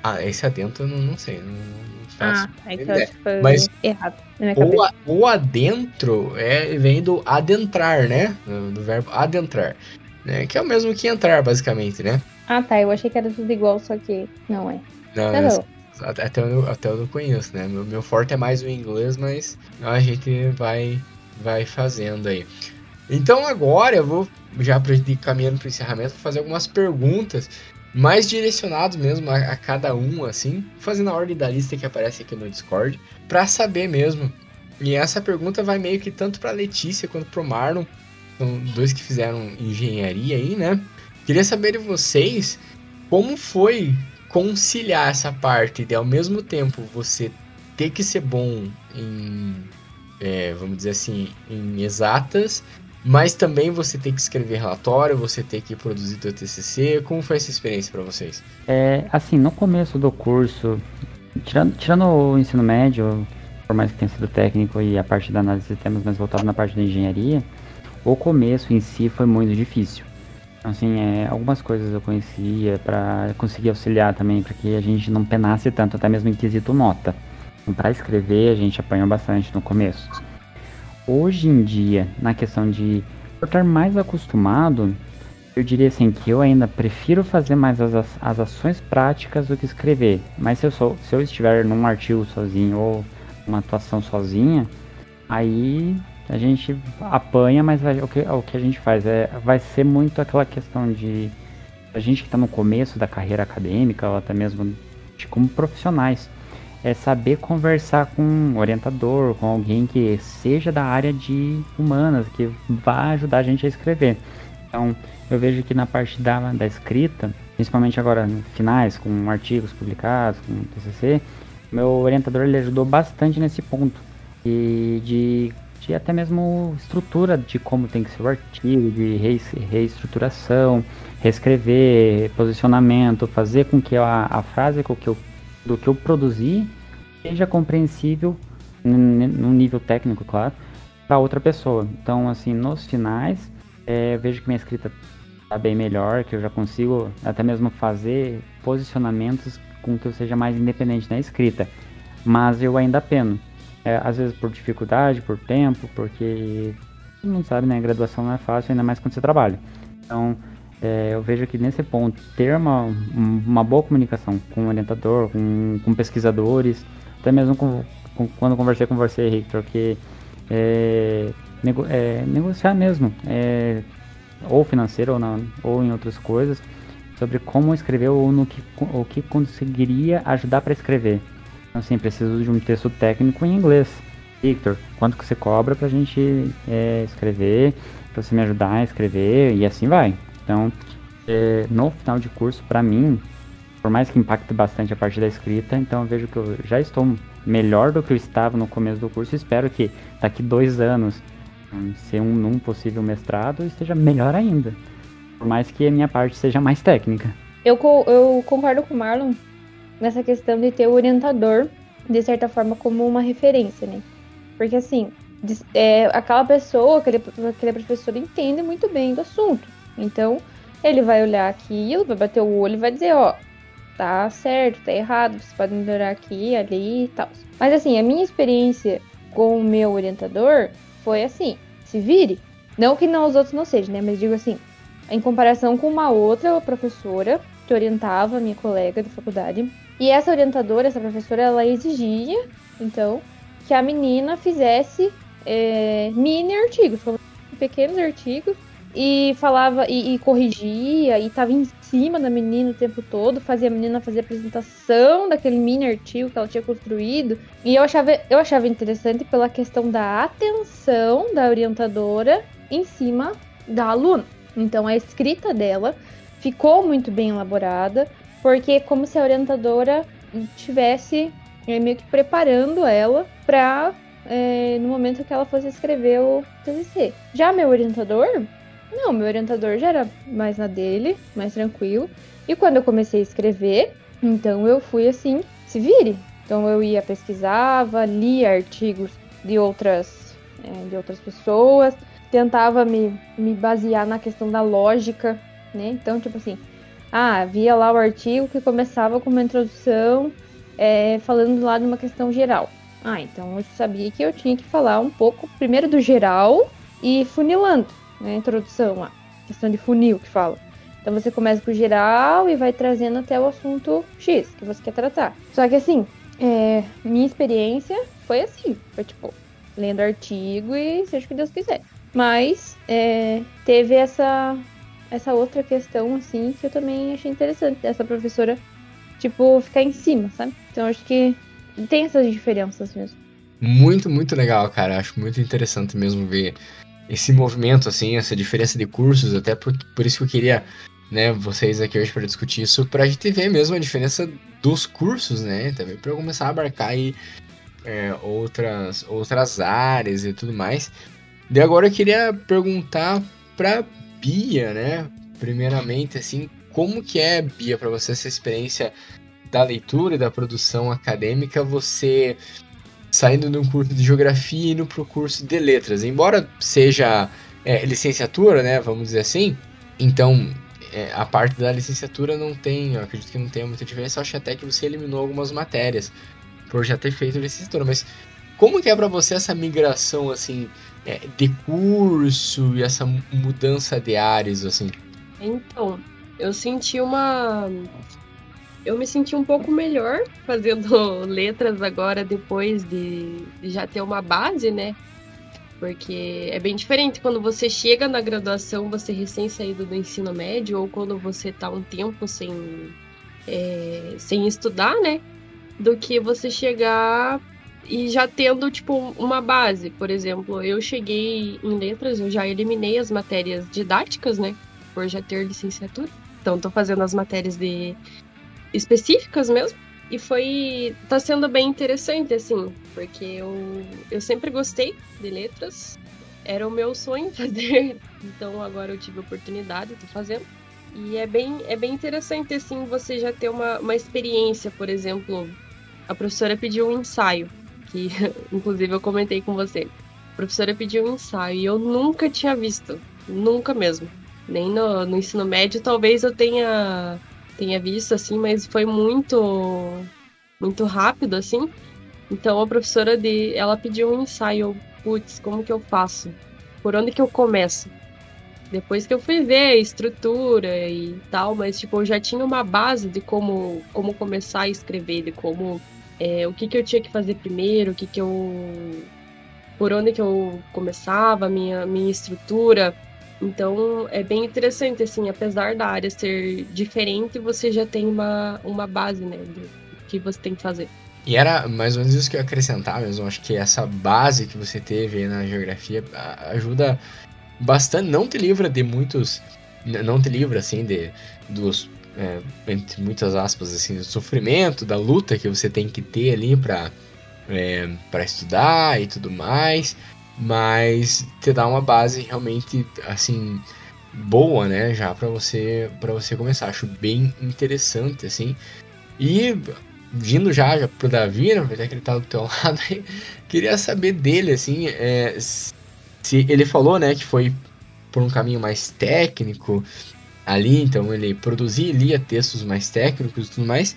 Ah, esse adendo eu não, não sei. Não, não faço. Ah, é ideia. acho que foi Mas errado na minha O, a- o adentro é, vem do adentrar, né? Do, do verbo adentrar. Né? Que é o mesmo que entrar, basicamente, né? Ah, tá, eu achei que era tudo igual, só que não é. Não, Tá esse- bom. até, até, eu, até eu não conheço, né? Meu, meu forte é mais o inglês, mas a gente vai, vai fazendo aí. Então agora eu vou, já caminhando pro encerramento, fazer algumas perguntas mais direcionadas mesmo a, a cada um, assim, fazendo a ordem da lista que aparece aqui no Discord, pra saber mesmo. E essa pergunta vai meio que tanto pra Letícia quanto pro Marlon, são dois que fizeram engenharia aí, né? Queria saber de vocês como foi conciliar essa parte de ao mesmo tempo você ter que ser bom em, é, vamos dizer assim, em exatas, mas também você ter que escrever relatório, você ter que produzir teu TCC. Como foi essa experiência para vocês? É, assim, no começo do curso, tirando, tirando o ensino médio, por mais que tenha sido técnico e a parte da análise de sistemas, mas voltado na parte da engenharia, o começo em si foi muito difícil. Assim, é, algumas coisas eu conhecia para conseguir auxiliar também, para que a gente não penasse tanto, até mesmo em quesito nota. Então, para escrever, a gente apanhou bastante no começo. Hoje em dia, na questão de estar mais acostumado, eu diria assim que eu ainda prefiro fazer mais as, as ações práticas do que escrever. Mas se eu, sou, se eu estiver num artigo sozinho ou uma atuação sozinha, aí a gente apanha, mas vai, o, que, o que a gente faz é vai ser muito aquela questão de a gente que está no começo da carreira acadêmica ou até mesmo de, como profissionais é saber conversar com um orientador, com alguém que seja da área de humanas, que vai ajudar a gente a escrever. Então, eu vejo que na parte da, da escrita, principalmente agora finais, com artigos publicados, com TCC, meu orientador ele ajudou bastante nesse ponto. E de, de até mesmo estrutura de como tem que ser o artigo, de reestruturação, reescrever, posicionamento, fazer com que a, a frase com que eu, do que eu produzi seja compreensível no nível técnico, claro, para outra pessoa. Então, assim, nos finais, é, eu vejo que minha escrita está bem melhor, que eu já consigo até mesmo fazer posicionamentos com que eu seja mais independente na escrita. Mas eu ainda peno. É, às vezes por dificuldade, por tempo, porque mundo sabe, né? Graduação não é fácil, ainda mais quando você trabalha. Então, é, eu vejo que nesse ponto, ter uma, uma boa comunicação com o orientador, com, com pesquisadores, até mesmo com, com, quando conversei com você, Victor, que é, nego, é, negociar mesmo, é, ou financeiro ou, não, ou em outras coisas, sobre como escrever ou no que, o que conseguiria ajudar para escrever. Então, assim, preciso de um texto técnico em inglês. Victor, quanto que você cobra para a gente é, escrever, para você me ajudar a escrever e assim vai. Então, é, no final de curso, para mim, por mais que impacte bastante a parte da escrita, então eu vejo que eu já estou melhor do que eu estava no começo do curso. Espero que daqui dois anos, ser um possível mestrado, esteja melhor ainda. Por mais que a minha parte seja mais técnica. Eu, eu concordo com o Marlon nessa questão de ter o orientador, de certa forma, como uma referência, né? Porque assim, é, aquela pessoa, aquele, aquele professor entende muito bem do assunto. Então, ele vai olhar aquilo, vai bater o olho e vai dizer, ó, tá certo, tá errado, você pode melhorar aqui, ali e tal. Mas assim, a minha experiência com o meu orientador foi assim, se vire. Não que não os outros não sejam, né? Mas digo assim, em comparação com uma outra professora que orientava minha colega de faculdade. E essa orientadora, essa professora, ela exigia, então, que a menina fizesse é, mini artigos, pequenos artigos, e falava e, e corrigia, e estava em cima da menina o tempo todo, fazia a menina fazer a apresentação daquele mini artigo que ela tinha construído. E eu achava, eu achava interessante pela questão da atenção da orientadora em cima da aluna. Então a escrita dela ficou muito bem elaborada, porque é como se a orientadora tivesse é, meio que preparando ela para é, no momento que ela fosse escrever o TCC. Já meu orientador, não, meu orientador já era mais na dele, mais tranquilo. E quando eu comecei a escrever, então eu fui assim, se vire. Então eu ia pesquisava, lia artigos de outras, é, de outras pessoas, tentava me, me basear na questão da lógica, né? Então, tipo assim, ah, via lá o artigo que começava com uma introdução é, falando lá de uma questão geral. Ah, então eu sabia que eu tinha que falar um pouco primeiro do geral e funilando, né? Introdução lá, questão de funil que fala. Então você começa com o geral e vai trazendo até o assunto X que você quer tratar. Só que assim, é, minha experiência foi assim, foi tipo, lendo artigo e seja o que Deus quiser. Mas é, teve essa, essa outra questão, assim, que eu também achei interessante. Essa professora, tipo, ficar em cima, sabe? Então acho que tem essas diferenças mesmo. Muito, muito legal, cara. Acho muito interessante mesmo ver esse movimento, assim, essa diferença de cursos, até por, por isso que eu queria, né, vocês aqui hoje para discutir isso, pra gente ver mesmo a diferença dos cursos, né, também para começar a abarcar aí é, outras, outras áreas e tudo mais. De agora eu queria perguntar pra Bia, né? Primeiramente, assim, como que é, Bia, para você essa experiência da leitura e da produção acadêmica, você saindo de um curso de geografia e indo para o curso de letras. Embora seja é, licenciatura, né, vamos dizer assim, então é, a parte da licenciatura não tem, eu acredito que não tem muita diferença, acho até que você eliminou algumas matérias por já ter feito licenciatura, mas como que é para você essa migração, assim, é, de curso e essa mudança de áreas, assim? Então, eu senti uma. Eu me senti um pouco melhor fazendo letras agora, depois de, já ter uma base, né? Porque é bem diferente quando você chega na graduação, você recém saído do ensino médio, ou quando você tá um tempo sem, é, sem estudar, né? Do que você chegar e já tendo, tipo, uma base. Por exemplo, eu cheguei em letras, eu já eliminei as matérias didáticas, né? Por já ter licenciatura. Então, tô fazendo as matérias de específicas mesmo. E foi. tá sendo bem interessante, assim, porque eu, eu sempre gostei de letras. Era o meu sonho fazer. Então agora eu tive a oportunidade, tô fazendo. E é bem, é bem interessante, assim, você já ter uma, uma experiência, por exemplo, a professora pediu um ensaio, que inclusive eu comentei com você. A professora pediu um ensaio e eu nunca tinha visto, nunca mesmo. Nem no, no ensino médio, talvez eu tenha tenha visto, assim, mas foi muito, muito rápido, assim. Então a professora de, ela pediu um ensaio, putz, como que eu faço? Por onde que eu começo? Depois que eu fui ver a estrutura e tal, mas tipo, eu já tinha uma base de como, como começar a escrever, de como é, o que, que eu tinha que fazer primeiro, o que, que eu. por onde que eu começava, minha, minha estrutura. Então é bem interessante, assim, apesar da área ser diferente, você já tem uma, uma base, né, do que você tem que fazer. E era mais ou menos isso que eu ia acrescentar mesmo. Acho que essa base que você teve na geografia ajuda bastante. Não te livra de muitos. Não te livra, assim, de, dos. É, entre muitas aspas, assim, do sofrimento, da luta que você tem que ter ali para é, estudar e tudo mais mas te dá uma base realmente assim boa, né, já para você para você começar. Acho bem interessante assim. E vindo já, já pro Davi, né, já que ele tá do teu lado, queria saber dele assim, é, se ele falou, né, que foi por um caminho mais técnico ali, então ele produzia e lia textos mais técnicos e tudo mais.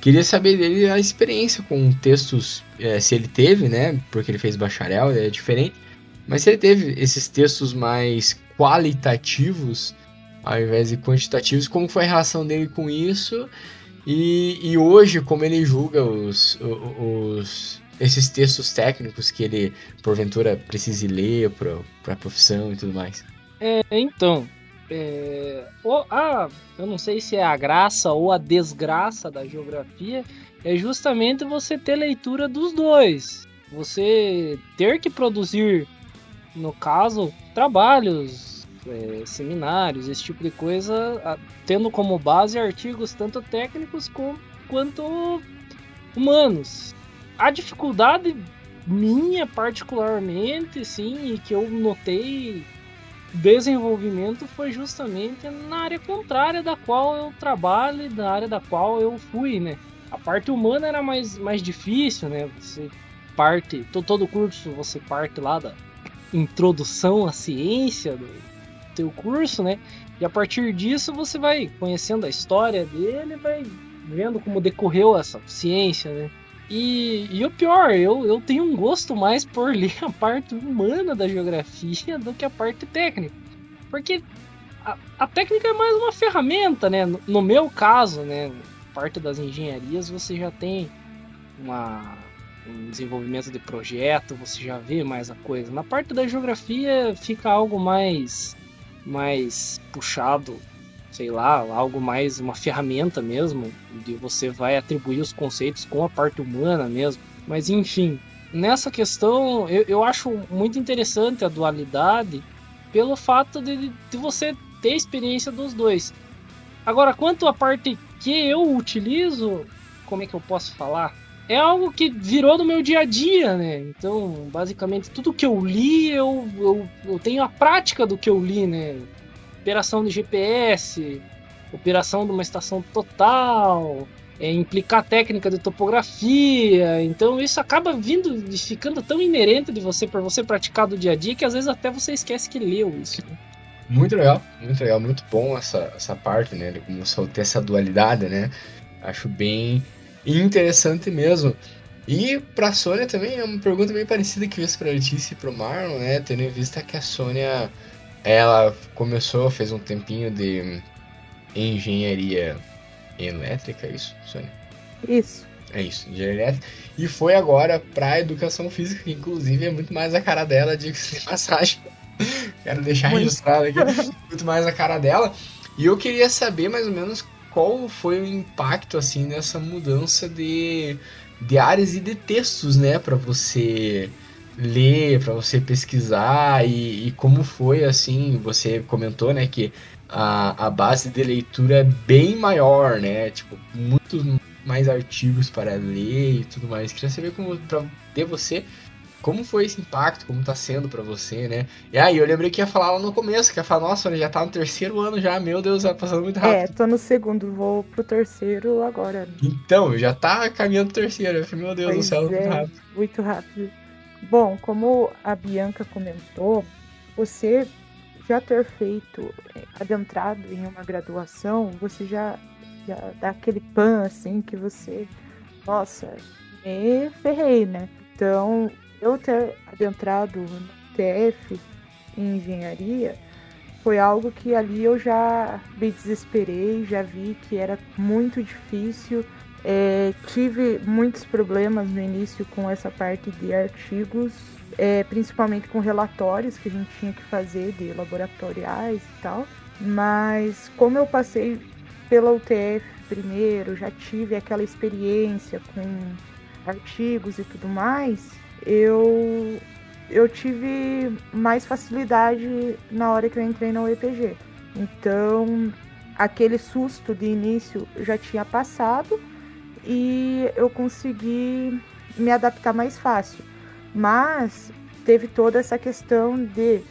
Queria saber dele a experiência com textos, é, se ele teve, né? Porque ele fez bacharel, é diferente. Mas se ele teve esses textos mais qualitativos ao invés de quantitativos, como foi a relação dele com isso? E, e hoje, como ele julga os, os, esses textos técnicos que ele, porventura, precise ler para a profissão e tudo mais? É, então, é, a, eu não sei se é a graça ou a desgraça da geografia, é justamente você ter leitura dos dois. Você ter que produzir, no caso, trabalhos, é, seminários, esse tipo de coisa, a, tendo como base artigos tanto técnicos com, quanto humanos. A dificuldade minha, particularmente, sim, que eu notei desenvolvimento foi justamente na área contrária da qual eu trabalho e da área da qual eu fui, né? A parte humana era mais, mais difícil, né? Você parte, todo curso você parte lá da introdução à ciência do teu curso, né? E a partir disso você vai conhecendo a história dele, vai vendo como decorreu essa ciência, né? E, e o pior, eu, eu tenho um gosto mais por ler a parte humana da geografia do que a parte técnica. Porque a, a técnica é mais uma ferramenta, né? No, no meu caso, né? Parte das engenharias você já tem uma, um desenvolvimento de projeto, você já vê mais a coisa. Na parte da geografia fica algo mais, mais puxado sei lá, algo mais, uma ferramenta mesmo, de você vai atribuir os conceitos com a parte humana mesmo. Mas enfim, nessa questão eu, eu acho muito interessante a dualidade pelo fato de, de você ter experiência dos dois. Agora, quanto à parte que eu utilizo, como é que eu posso falar? É algo que virou do meu dia a dia, né? Então, basicamente, tudo que eu li, eu, eu, eu tenho a prática do que eu li, né? Operação de GPS, operação de uma estação total, é, implicar técnica de topografia. Então isso acaba vindo ficando tão inerente de você para você praticar do dia a dia que às vezes até você esquece que leu isso. Né? Muito legal, muito legal, muito bom essa, essa parte, né? Como ter essa dualidade, né? Acho bem interessante mesmo. E pra Sônia também é uma pergunta bem parecida que fiz pra Letícia e pro Marlon, né? Tendo em vista que a Sônia ela começou, fez um tempinho de engenharia elétrica, é isso, Sônia? Isso. É isso, engenharia elétrica. E foi agora pra educação física, que inclusive é muito mais a cara dela, de passagem. Quero deixar Muito. registrado aqui, muito mais a cara dela. E eu queria saber mais ou menos qual foi o impacto, assim, nessa mudança de, de áreas e de textos, né, pra você ler, pra você pesquisar e, e como foi, assim, você comentou, né, que a, a base de leitura é bem maior, né, tipo, muitos mais artigos para ler e tudo mais. Queria saber como, pra, de você, como foi esse impacto, como tá sendo pra você, né? E aí, eu lembrei que ia falar lá no começo, que ia falar, nossa, já tá no terceiro ano já, meu Deus, tá passando muito rápido. É, tô no segundo, vou pro terceiro agora. Então, já tá caminhando pro terceiro. Meu Deus do Pois céu, muito é. rápido. Muito rápido. Bom, como a Bianca comentou, você já ter feito, adentrado em uma graduação, você já, já dá aquele pan assim que você, nossa, me ferrei, né? Então, eu ter adentrado no TF em engenharia foi algo que ali eu já me desesperei, já vi que era muito difícil. É, tive muitos problemas no início com essa parte de artigos, é, principalmente com relatórios que a gente tinha que fazer de laboratoriais e tal. Mas como eu passei pela UTF primeiro, já tive aquela experiência com artigos e tudo mais, eu eu tive mais facilidade na hora que eu entrei na UEPG. Então, aquele susto de início já tinha passado e eu consegui me adaptar mais fácil. Mas teve toda essa questão de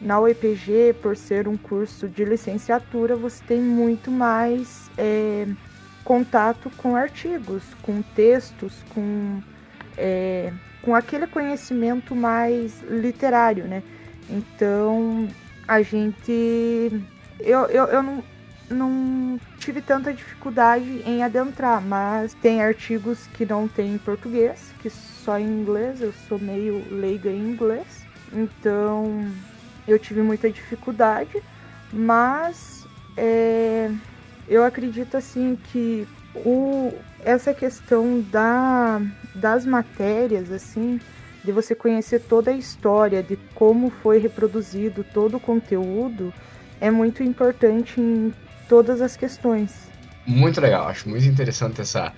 na UEPG, por ser um curso de licenciatura, você tem muito mais é, contato com artigos, com textos, com, é, com aquele conhecimento mais literário, né? Então, a gente. Eu, eu, eu não, não tive tanta dificuldade em adentrar, mas tem artigos que não tem em português, que só em inglês, eu sou meio leiga em inglês, então eu tive muita dificuldade, mas é, eu acredito assim que o, essa questão da, das matérias, assim, de você conhecer toda a história, de como foi reproduzido todo o conteúdo, é muito importante em todas as questões. Muito legal, acho muito interessante essa,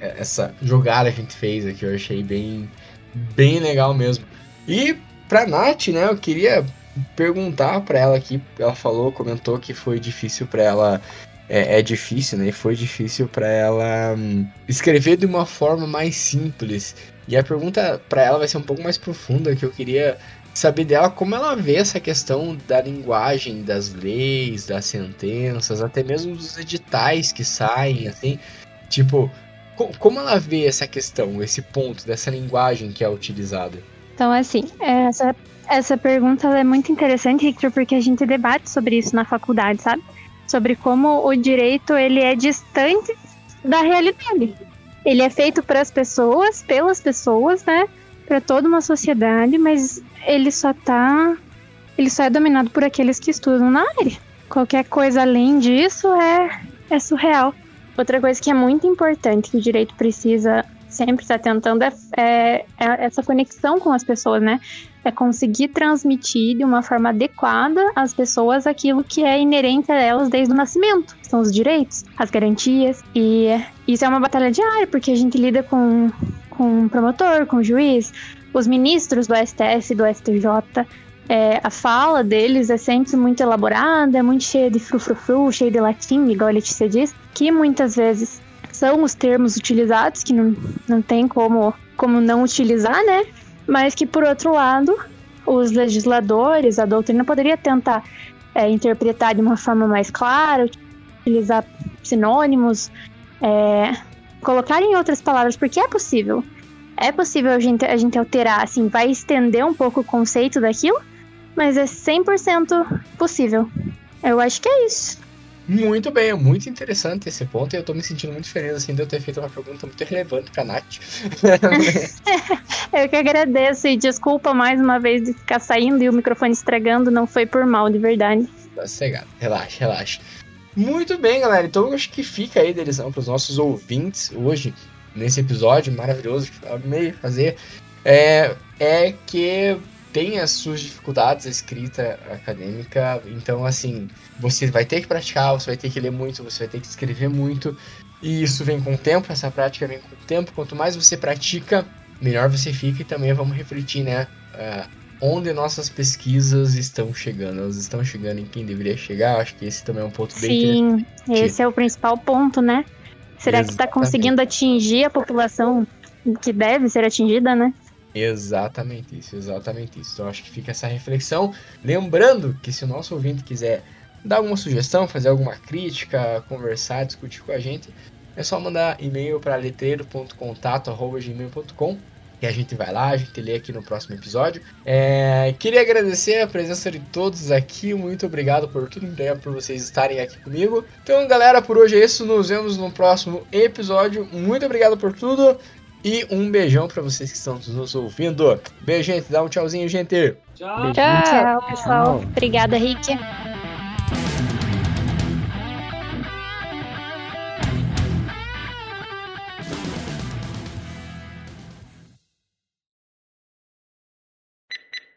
essa jogada que a gente fez aqui, eu achei bem, bem legal mesmo. E pra Nath, né, eu queria perguntar pra ela aqui, ela falou, comentou que foi difícil pra ela, é, é difícil, né, e foi difícil pra ela hum, escrever de uma forma mais simples. E a pergunta pra ela vai ser um pouco mais profunda, que eu queria saber dela como ela vê essa questão da linguagem das leis, das sentenças, até mesmo dos editais que saem, assim, tipo, co- como ela vê essa questão, esse ponto dessa linguagem que é utilizada? Então, assim, essa, essa pergunta é muito interessante, Victor, porque a gente debate sobre isso na faculdade, sabe? Sobre como o direito ele é distante da realidade. Ele é feito para as pessoas, pelas pessoas, né? Para toda uma sociedade, mas ele só tá. Ele só é dominado por aqueles que estudam na área. Qualquer coisa além disso é, é surreal. Outra coisa que é muito importante que o direito precisa sempre estar tentando é, é- é essa conexão com as pessoas, né? É conseguir transmitir de uma forma adequada às pessoas aquilo que é inerente a elas desde o nascimento. São os direitos, as garantias. E isso é uma batalha diária, porque a gente lida com, com o promotor, com o juiz, os ministros do STF, do STJ. É, a fala deles é sempre muito elaborada, é muito cheia de frufrufru, cheia de latim, igual a Letícia diz, que muitas vezes são os termos utilizados, que não, não tem como, como não utilizar, né? Mas que, por outro lado, os legisladores, a doutrina poderia tentar é, interpretar de uma forma mais clara, utilizar sinônimos, é, colocar em outras palavras, porque é possível. É possível a gente, a gente alterar, assim, vai estender um pouco o conceito daquilo, mas é 100% possível. Eu acho que é isso. Muito bem, é muito interessante esse ponto e eu tô me sentindo muito feliz assim de eu ter feito uma pergunta muito relevante pra Nath. Eu que agradeço e desculpa mais uma vez de ficar saindo e o microfone estragando, não foi por mal, de verdade. Tá sossegado, relaxa, relaxa. Muito bem, galera. Então acho que fica aí da lição pros nossos ouvintes hoje, nesse episódio maravilhoso que eu amei fazer. É, é que tem as suas dificuldades a escrita acadêmica, então assim, você vai ter que praticar, você vai ter que ler muito, você vai ter que escrever muito, e isso vem com o tempo, essa prática vem com o tempo, quanto mais você pratica, melhor você fica, e também vamos refletir, né, uh, onde nossas pesquisas estão chegando, elas estão chegando em quem deveria chegar, acho que esse também é um ponto bem Sim, esse é o principal ponto, né? Será que está Exatamente. conseguindo atingir a população que deve ser atingida, né? Exatamente isso, exatamente isso. Então acho que fica essa reflexão. Lembrando que se o nosso ouvinte quiser dar alguma sugestão, fazer alguma crítica, conversar, discutir com a gente, é só mandar e-mail para letreiro.contato.gmail.com que a gente vai lá, a gente lê aqui no próximo episódio. É, queria agradecer a presença de todos aqui, muito obrigado por tudo, obrigado por vocês estarem aqui comigo. Então, galera, por hoje é isso, nos vemos no próximo episódio. Muito obrigado por tudo. E um beijão pra vocês que estão nos ouvindo. Beijo, gente. Dá um tchauzinho, gente. Tchau. Tchau. Tchau, pessoal. Obrigada, Rick.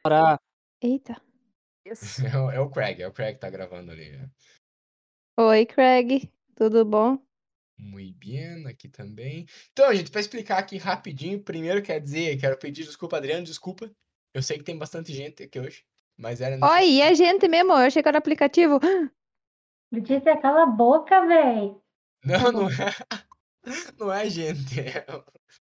Para Eita. Isso. É, o- é o Craig, é o Craig que tá gravando ali. Oi, Craig. Tudo bom? Muito bem, aqui também. Então, gente, pra explicar aqui rapidinho, primeiro quer dizer, quero pedir desculpa, Adriano, desculpa. Eu sei que tem bastante gente aqui hoje, mas era Oi, e a gente mesmo? Eu achei que era aplicativo. Letícia, cala a boca, véi. Não, não é. Não é gente. É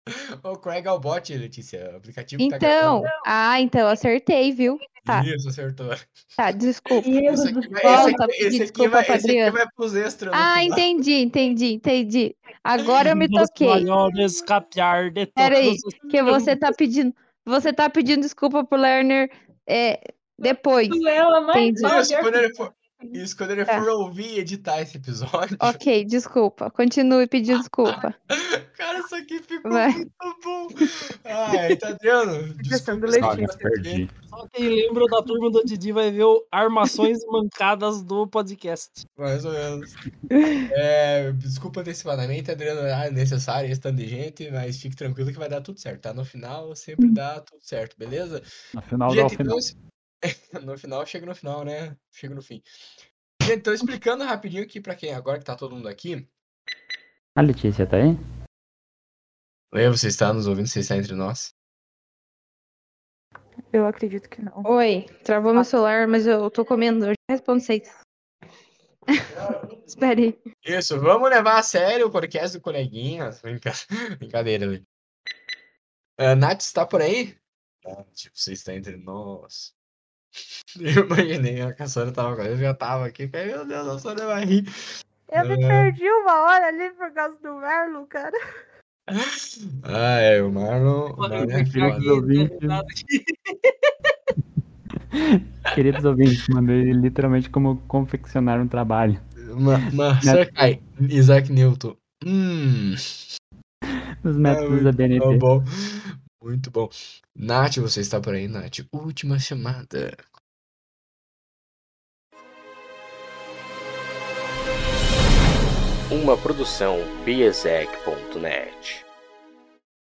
o... Craig é o bot, Letícia. O aplicativo tá Então, gravando. ah, então eu acertei, viu? tá. Isso, acertou. Tá, desculpa. Deus Esse aqui esse Volta, aqui, esse aqui desculpa vai, esse aqui vai pros extras Ah, final. entendi, entendi, entendi. Agora eu me toquei. maiores capiar de Peraí, todos os que você tá pedindo, você tá pedindo desculpa pro Lerner é, depois. Ela mais Entendi. Isso, quando ele for, isso, quando ele Tá. for ouvir e editar esse episódio. Ok, desculpa. Continue pedindo desculpa. Cara, isso aqui ficou Vai. muito bom. Ai, tá Adriano, desculpa. Se perdi. Só quem lembra da turma do Didi vai ver o Armações Mancadas do podcast. Mais ou menos. É, desculpa antecipadamente, Adriano, é necessário esse tanto de gente, mas fique tranquilo que vai dar tudo certo, tá? No final sempre dá tudo certo, beleza? No final dá o final. então, no final, chega no final, né? Chega no fim. Gente, então explicando rapidinho aqui pra quem agora que tá todo mundo aqui. A Letícia tá aí? Oi, você está nos ouvindo, você está entre nós. Eu acredito que não. Oi, travou meu celular, mas eu tô comendo. Eu já respondo vocês. Espere aí. Isso, vamos levar a sério o podcast do coleguinha. Brinca- Brincadeira ali. Ah, Nath, está por aí? Ah, tipo, você está entre nós. Eu imaginei, a Cassandra tava eu já tava aqui. falei, Meu Deus, a Sônia vai rir. Eu me É. perdi uma hora ali por causa do Marlon, cara. Ah, é, o Marlon. É Queridos foda. ouvintes, queridos ouvintes, mandei literalmente como confeccionar um trabalho. Ma- Marcelo Ai, Isaac Newton. Hum, Os métodos da tá BNT. bom. Muito bom. Nath, você está por aí, Nath? Última chamada. Uma produção biesec.net.